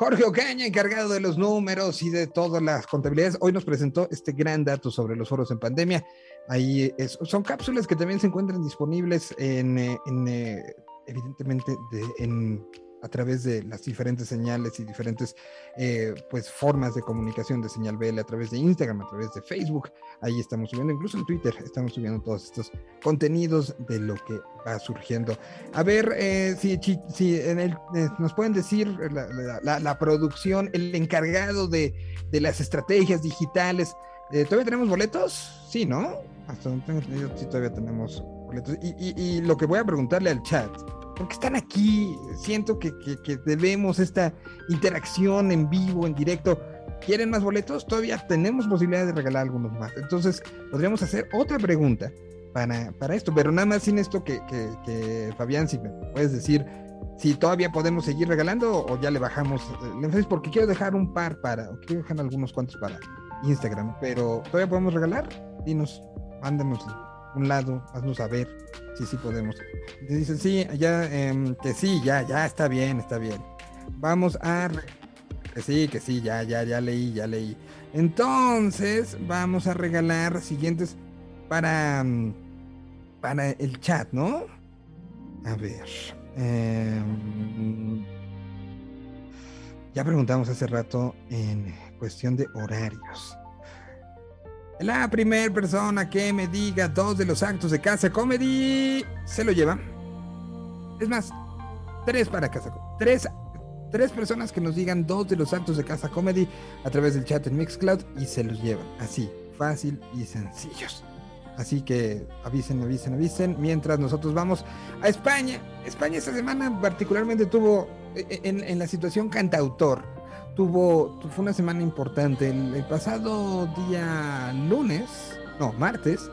Jorge Ocaña, encargado de los números y de todas las contabilidades, hoy nos presentó este gran dato sobre los foros en pandemia. Ahí son cápsulas que también se encuentran disponibles en, eh, en, eh, evidentemente, de- en, a través de las diferentes señales y diferentes eh, pues formas de comunicación de señal BL a través de Instagram, a través de Facebook. Ahí estamos subiendo, incluso en Twitter, estamos subiendo todos estos contenidos de lo que va surgiendo. A ver eh, si, si, en el, eh, nos pueden decir la, producción, el encargado de, de las estrategias digitales. eh, ¿Todavía tenemos boletos? Sí, ¿no? Hasta donde tengo entendido, sí, todavía tenemos boletos. Y- y lo que voy a preguntarle al chat, porque están aquí, siento que, que- debemos esta interacción en vivo, en directo. quieren más boletos, todavía tenemos posibilidad de regalar algunos más. Entonces, podríamos hacer otra pregunta para, para esto, pero nada más sin esto que, que, que, Fabián, si me puedes decir si todavía podemos seguir regalando o ya le bajamos el énfasis, porque quiero dejar un par para, o quiero dejar algunos cuantos para Instagram, pero todavía podemos regalar, dinos, mándanos un lado, haznos saber si sí podemos. Te dicen, sí, ya, eh, que sí, ya, ya, está bien, está bien. Vamos a... Que sí, que sí, ya, ya, ya leí, ya leí. Entonces, vamos a regalar siguientes para, para el chat, ¿no? A ver. Eh, ya preguntamos hace rato en cuestión de horarios. La primera persona que me diga dos de los actos de Casa Comedy se lo lleva. Es más, tres para Casa Tres, tres personas que nos digan dos de los actos de Casa Comedy a través del chat en Mixcloud y se los llevan. Así, fácil y sencillos. Así que avisen, avisen, avisen. Mientras nosotros vamos a España. España esta semana particularmente tuvo en, en la situación cantautor tuvo, fue una semana importante. El, el, pasado día lunes, no, martes,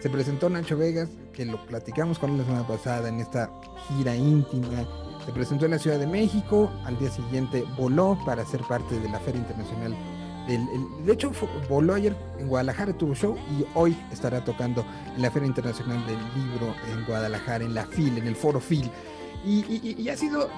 se presentó Nacho Vegas, que lo platicamos con él la semana pasada en esta gira íntima. Se presentó en la Ciudad de México, al día siguiente voló para ser parte de la Feria Internacional. Del, el, de hecho, voló ayer en Guadalajara, tuvo show y hoy estará tocando en la Feria Internacional del Libro en Guadalajara, en la FIL, en el Foro FIL. Y, y, ha sido,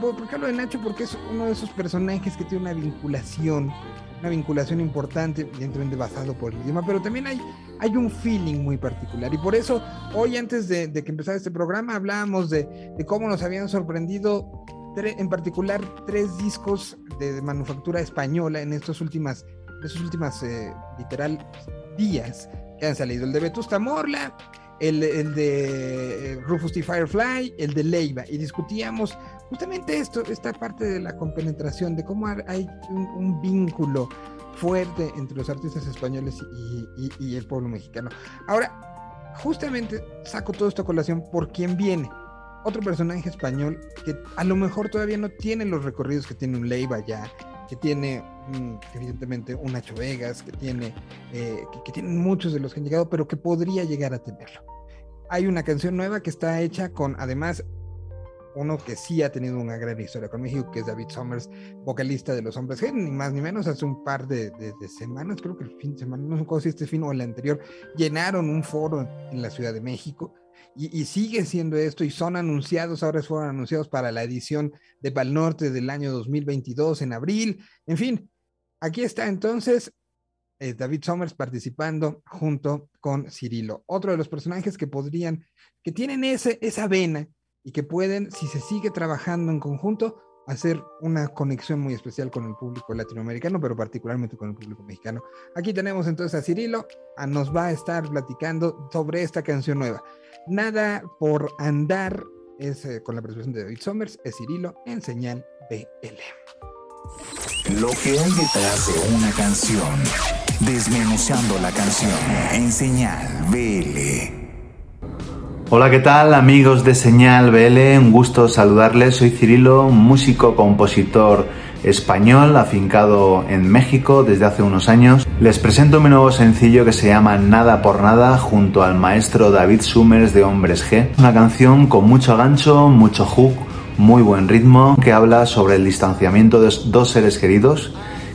¿por qué hablo de Nacho? Porque es uno de esos personajes que tiene una vinculación, una vinculación importante, evidentemente basado por el idioma, pero también hay, hay un feeling muy particular. Y por eso, hoy antes de, que empezara este programa, hablábamos de, cómo nos habían sorprendido, en particular, tres discos de, manufactura española en estos últimas, estos eh, literal, días que han salido. El de Vetusta Morla, el, el, de Rufus T. Firefly, el de Leiva, y discutíamos justamente esto, esta parte de la compenetración, de cómo hay un, vínculo fuerte entre los artistas españoles y, el pueblo mexicano. Ahora, justamente saco todo esto a colación por quién viene. Otro personaje español que a lo mejor todavía no tiene los recorridos que tiene un Leiva ya, que tiene mm, evidentemente un Nacho Vegas, que tiene, eh, que, que tienen muchos de los que han llegado, pero que podría llegar a tenerlo hay una canción nueva que está hecha con, además, uno que sí ha tenido una gran historia con México, que es David Summers, vocalista de Los Hombres G, ni más ni menos, hace un par de, de, de semanas, creo que el fin de semana, no sé si este fin o el anterior, llenaron un foro en la Ciudad de México. Y, y, sigue siendo esto y son anunciados, ahora fueron anunciados para la edición de Pal Norte del año 2022 en abril. En fin, aquí está entonces eh, David Summers participando junto con Cirilo. Otro de los personajes que podrían, que tienen ese, esa vena y que pueden, si se sigue trabajando en conjunto, hacer una conexión muy especial con el público latinoamericano, pero particularmente con el público mexicano. Aquí tenemos entonces a Cirilo, a, nos va a estar platicando sobre esta canción nueva. Nada por andar es eh, con la presentación de David Summers, es Cirilo en señal BL. Lo que hay detrás de una canción. Desmenuzando la canción en Señal BL. Hola, ¿qué tal amigos de Señal BL? Un gusto saludarles. Soy Cirilo, músico, compositor español afincado en México desde hace unos años. Les presento mi nuevo sencillo que se llama Nada por Nada junto al maestro David Summers de Hombres G. Una canción con mucho gancho, mucho hook, muy buen ritmo que habla sobre el distanciamiento de dos seres queridos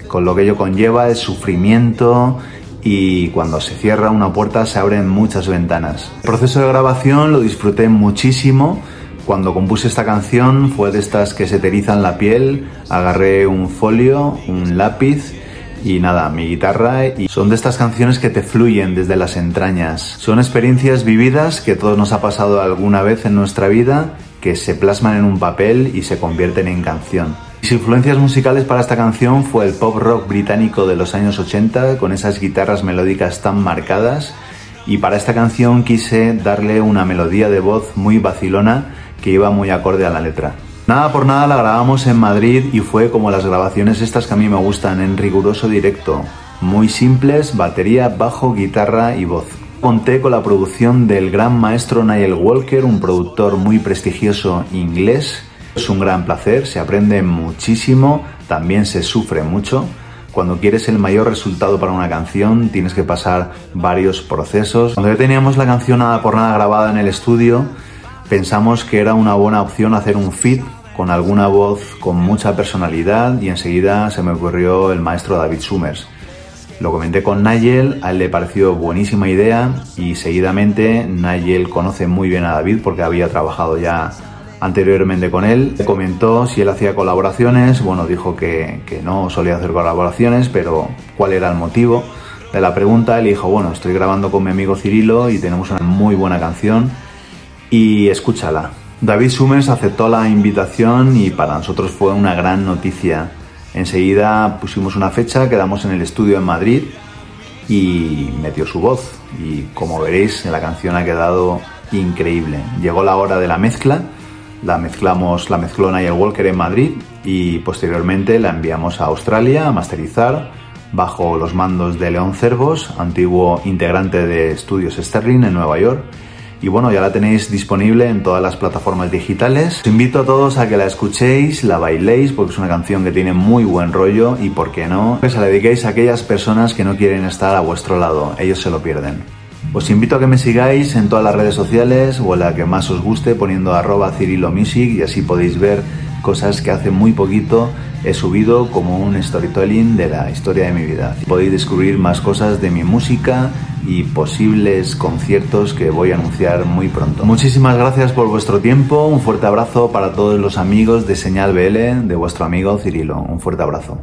con lo que ello conlleva es sufrimiento y cuando se cierra una puerta se abren muchas ventanas. El proceso de grabación lo disfruté muchísimo. Cuando compuse esta canción fue de estas que se te la piel, agarré un folio, un lápiz y nada, mi guitarra y son de estas canciones que te fluyen desde las entrañas. Son experiencias vividas que todos nos ha pasado alguna vez en nuestra vida, que se plasman en un papel y se convierten en canción. Mis influencias musicales para esta canción fue el pop rock británico de los años 80 con esas guitarras melódicas tan marcadas y para esta canción quise darle una melodía de voz muy vacilona que iba muy acorde a la letra. Nada por nada la grabamos en Madrid y fue como las grabaciones estas que a mí me gustan en riguroso directo, muy simples, batería, bajo, guitarra y voz. Conté con la producción del gran maestro Niall Walker, un productor muy prestigioso inglés es un gran placer, se aprende muchísimo, también se sufre mucho. Cuando quieres el mayor resultado para una canción, tienes que pasar varios procesos. Cuando ya teníamos la canción nada por nada grabada en el estudio, pensamos que era una buena opción hacer un fit con alguna voz con mucha personalidad y enseguida se me ocurrió el maestro David Summers. Lo comenté con Nigel, a él le pareció buenísima idea y seguidamente Nigel conoce muy bien a David porque había trabajado ya anteriormente con él. Comentó si él hacía colaboraciones, bueno, dijo que, que no solía hacer colaboraciones, pero cuál era el motivo de la pregunta. Él dijo, bueno, estoy grabando con mi amigo Cirilo y tenemos una muy buena canción y escúchala. David Summers aceptó la invitación y para nosotros fue una gran noticia. Enseguida pusimos una fecha, quedamos en el estudio en Madrid y metió su voz. Y como veréis, la canción ha quedado increíble. Llegó la hora de la mezcla, la mezclamos, la mezcló Nigel Walker en Madrid y posteriormente la enviamos a Australia a masterizar bajo los mandos de León Cervos, antiguo integrante de Estudios Sterling en Nueva York y bueno, ya la tenéis disponible en todas las plataformas digitales. Os invito a todos a que la escuchéis, la bailéis, porque es una canción que tiene muy buen rollo y, por qué no, que se la dediquéis a aquellas personas que no quieren estar a vuestro lado, ellos se lo pierden. Os invito a que me sigáis en todas las redes sociales o la que más os guste poniendo arroba Cirilo Music y así podéis ver cosas que hace muy poquito he subido como un storytelling de la historia de mi vida. Podéis descubrir más cosas de mi música y posibles conciertos que voy a anunciar muy pronto. Muchísimas gracias por vuestro tiempo, un fuerte abrazo para todos los amigos de Señal BL de vuestro amigo Cirilo. Un fuerte abrazo.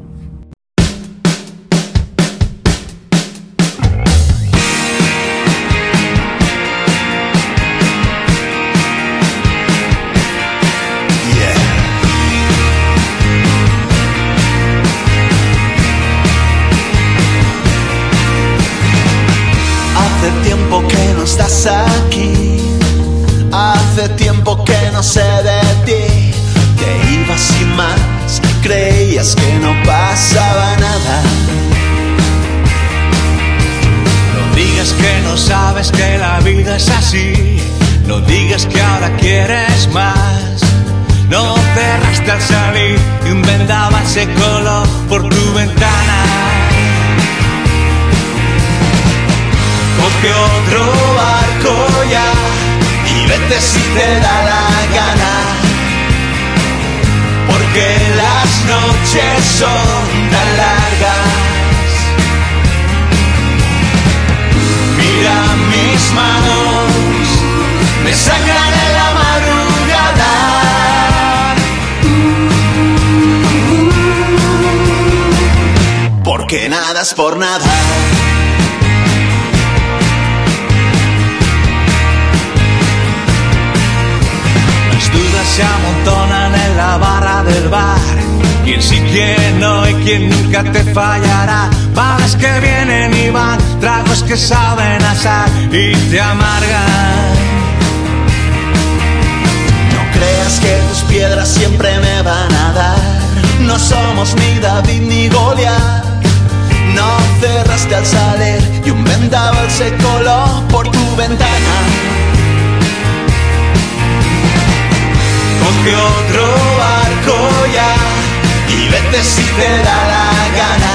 Son tan largas. Mira mis manos, me sangran en la madrugada. Porque nada es por nada. Quién sí, quién no y quién nunca te fallará. Balas que vienen y van, tragos que saben asar y te amargan. No creas que tus piedras siempre me van a dar. No somos ni David ni Goliat. No cerraste al salir y un vendaval se coló por tu ventana. Coge otro barco ya y vete si te da la gana.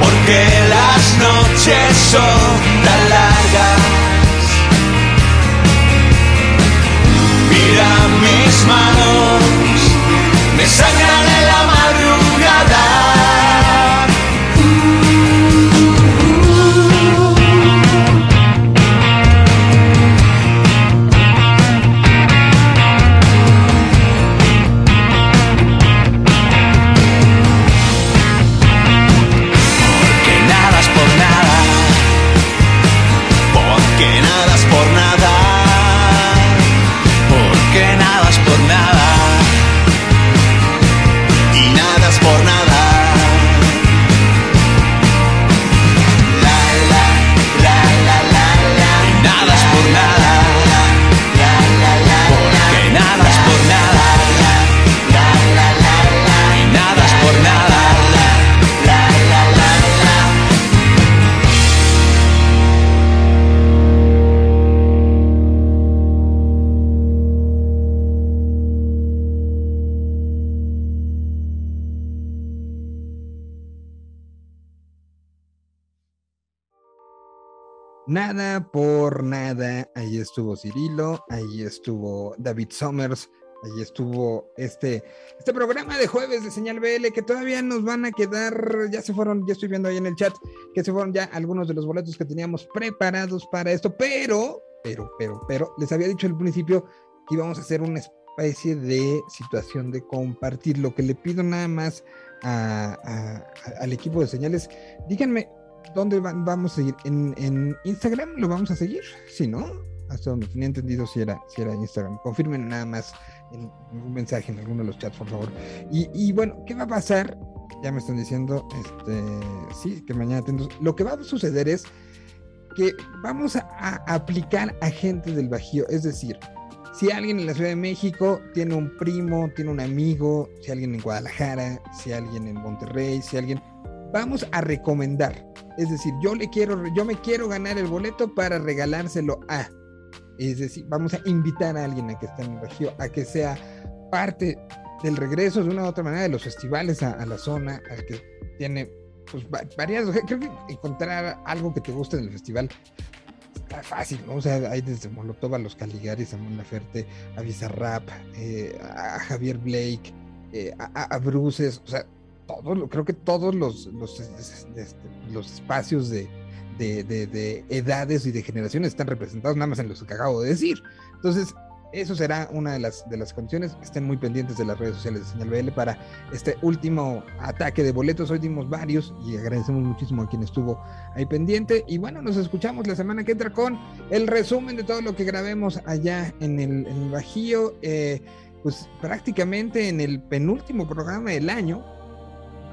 Porque las noches son tan largas. Mira mis manos, me sangran Nada por nada. Ahí estuvo Cirilo, ahí estuvo David Summers, ahí estuvo este, este programa de jueves de Señal BL que todavía nos van a quedar, ya se fueron, ya estoy viendo ahí en el chat, que se fueron ya algunos de los boletos que teníamos preparados para esto, pero, pero, pero, pero, les había dicho al principio que íbamos a hacer una especie de situación de compartir. Lo que le pido nada más a- al equipo de señales, díganme dónde vamos a seguir. ¿En, Instagram lo vamos a seguir? Sí, ¿no? Hasta donde tenía entendido si era, si era Instagram. Confirmen nada más en un mensaje en alguno de los chats, por favor. Y, bueno, ¿qué va a pasar? Ya me están diciendo, este, sí, que mañana. Lo que va a suceder es que vamos a, a aplicar a gente del Bajío, es decir, si alguien en la Ciudad de México tiene un primo, tiene un amigo, si alguien en Guadalajara, si alguien en Monterrey, si alguien, vamos a recomendar. Es decir, yo le quiero, yo me quiero ganar el boleto para regalárselo a. Es decir, vamos a invitar a alguien a que esté en el Bajío, a que sea parte del regreso de una u otra manera de los festivales a, la zona, al que tiene pues va- varias. Creo que encontrar algo que te guste del festival está fácil, ¿no? O sea, hay desde Molotov a los Caligaris, a Mon Laferte, a Bizarrap, eh, a Javier Blake, eh, a- a Bruces, o sea, creo que todos los, los, es- es- este, espacios de, de, de- de edades y de generaciones están representados nada más en los que acabo de decir. Entonces, eso será una de las, de las condiciones. Estén muy pendientes de las redes sociales de Señal BL para este último ataque de boletos. Hoy dimos varios y agradecemos muchísimo a quien estuvo ahí pendiente. Y bueno, nos escuchamos la semana que entra con el resumen de todo lo que grabemos allá en el, en el Bajío. eh, pues prácticamente en el penúltimo programa del año,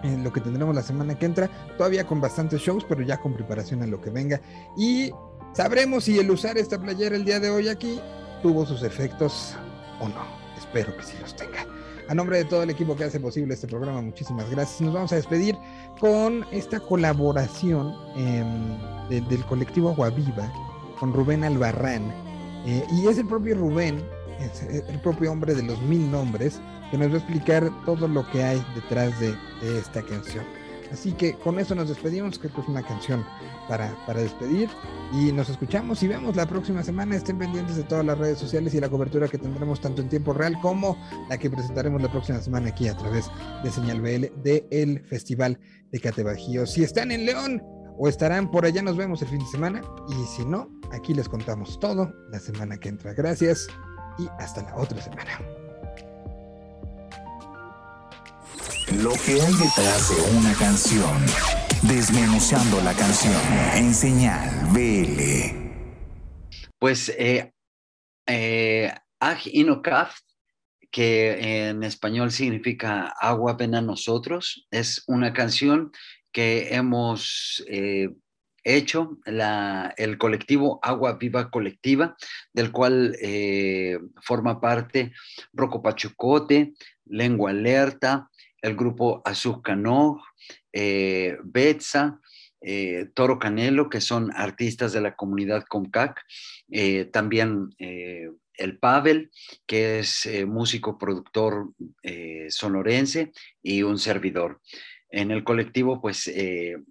en lo que tendremos la semana que entra, todavía con bastantes shows, pero ya con preparación a lo que venga. Y sabremos si el usar esta playera el día de hoy aquí tuvo sus efectos o no. Espero que sí los tenga. A nombre de todo el equipo que hace posible este programa, muchísimas gracias. Nos vamos a despedir con esta colaboración em, de- del colectivo Aguaviva con Rubén Albarrán. Eh, y es el propio Rubén, es el propio hombre de los mil nombres, que nos va a explicar todo lo que hay detrás de, de esta canción. Así que con eso nos despedimos, creo que es una canción para, para despedir y nos escuchamos y vemos la próxima semana. Estén pendientes de todas las redes sociales y la cobertura que tendremos tanto en tiempo real como la que presentaremos la próxima semana aquí a través de Señal BL del Festival de Catebajío. Si están en León o estarán por allá, nos vemos el fin de semana y si no, aquí les contamos todo la semana que entra. Gracias y hasta la otra semana. Lo que hay detrás de una canción. Desmenuzando la canción en señal BL. Pues eh, eh, Inokaf, que en español significa agua ven nosotros, es una canción que hemos eh, hecho la, el colectivo Agua Viva Colectiva, del cual eh, forma parte Rocco Pachucote, Lengua Alerta, el grupo Azúcano, eh, Betsa, eh, Toro Canelo, que son artistas de la comunidad Comcac, eh, también eh, el Pavel, que es músico, productor sonorense y un servidor. En el colectivo, pues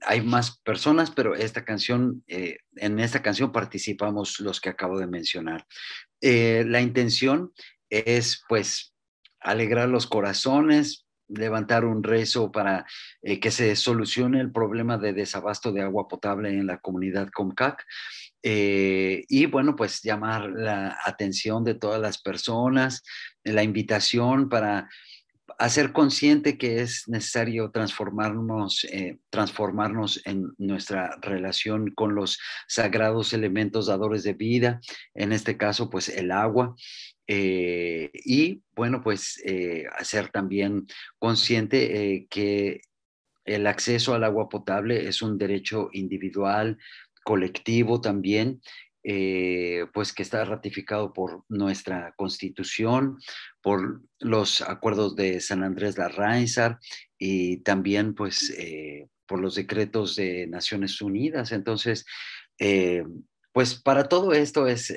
hay más personas, pero esta canción, en esta canción participamos los que acabo de mencionar. La intención es, pues, alegrar los corazones, levantar un rezo para eh, que se solucione el problema de desabasto de agua potable en la comunidad Comcac. Eh, y bueno, pues llamar la atención de todas las personas, la invitación para hacer consciente que es necesario transformarnos, eh, transformarnos en nuestra relación con los sagrados elementos dadores de vida, en este caso, pues el agua. Eh, y bueno, pues eh, hacer también consciente eh, que el acceso al agua potable es un derecho individual, colectivo también, pues que está ratificado por nuestra constitución, por los acuerdos de San Andrés Larrainzar y también pues por los decretos de Naciones Unidas. Entonces, pues para todo esto es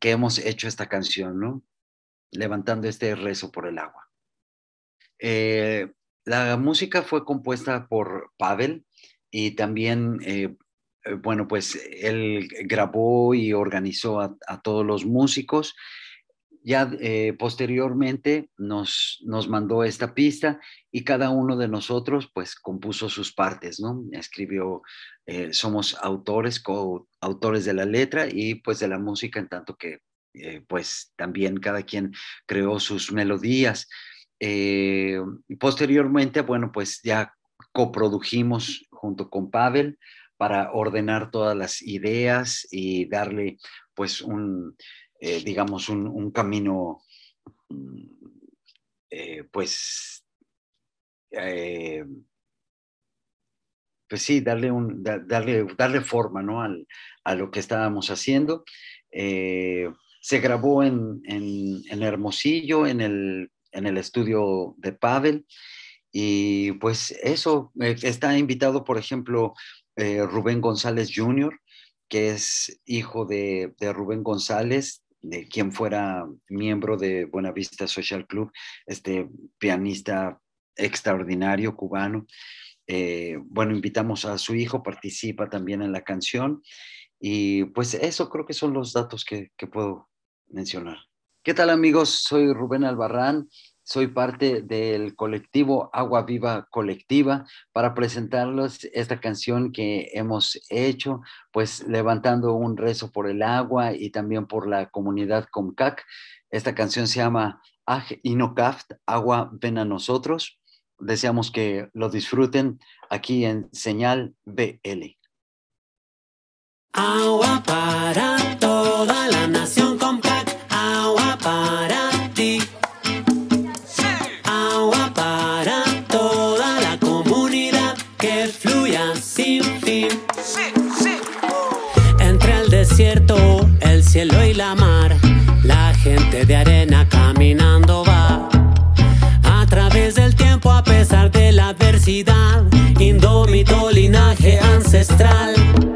que hemos hecho esta canción, ¿no? Levantando este rezo por el agua. Eh, la música fue compuesta por Pavel y también eh, eh, bueno, pues él grabó y organizó a, a todos los músicos. Ya eh, posteriormente nos, nos mandó esta pista y cada uno de nosotros pues compuso sus partes, ¿no? Escribió, eh, somos autores, coautores de la letra y pues de la música, en tanto que eh, pues también cada quien creó sus melodías. Eh, posteriormente, bueno, pues ya coprodujimos junto con Pavel para ordenar todas las ideas y darle pues un, eh, digamos, un, un camino, eh, pues, eh, pues sí, darle, un, da- darle, darle forma ¿no? Al- a lo que estábamos haciendo. Eh, se grabó en, en- en Hermosillo, en el, en el estudio de Pavel. Y pues eso, está invitado, por ejemplo, Rubén González Jr., que es hijo de, de Rubén González, de quien fuera miembro de Buenavista Social Club, este pianista extraordinario cubano. Eh, bueno, invitamos a su hijo, participa también en la canción. Y pues eso creo que son los datos que, que puedo mencionar. ¿Qué tal amigos? Soy Rubén Albarrán, soy parte del colectivo Agua Viva Colectiva para presentarles esta canción que hemos hecho, pues levantando un rezo por el agua y también por la comunidad Comcac. Esta canción se llama Aj Agua Ven a Nosotros. Deseamos que lo disfruten aquí en Señal BL. Agua para toda el cielo y la mar, la gente de arena caminando va. A través del tiempo, a pesar de la adversidad, indómito linaje ancestral.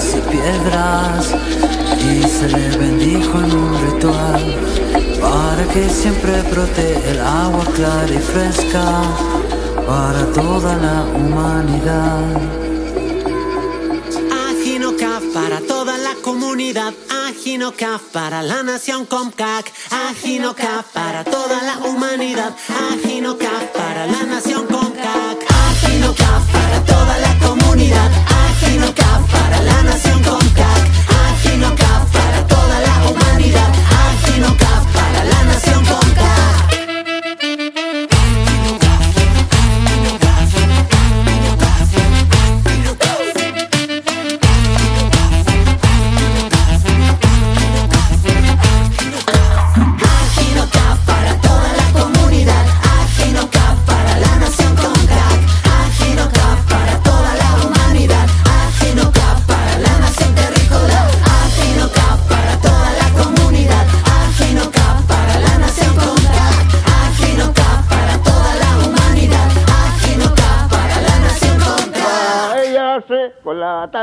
Y piedras. Y se le bendijo en un ritual. Para que siempre brote el agua clara y fresca. Para toda la humanidad. Ajinocaf para toda la comunidad, Ajinocaf para la nación Comcac, Ajinocaf para toda la humanidad, Ajinocaf para la nación Comcac, Ajinocaf para toda la comunidad, Ajinocaf para la nación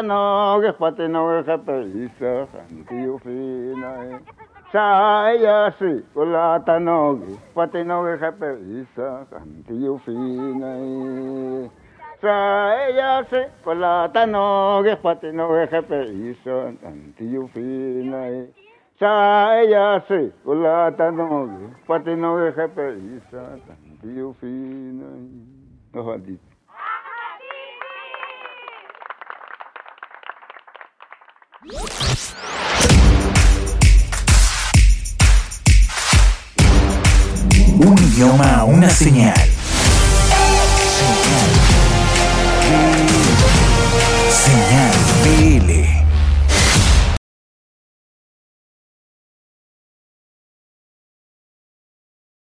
colata no que fate no que japelisa jantiu fina Sa ella se colata no que fate no que japelisa jantiu fina Sa ella se colata no que fate no que japelisa jantiu fina Sa ella se colata no que Un idioma, una señal. Señal. Señal BL.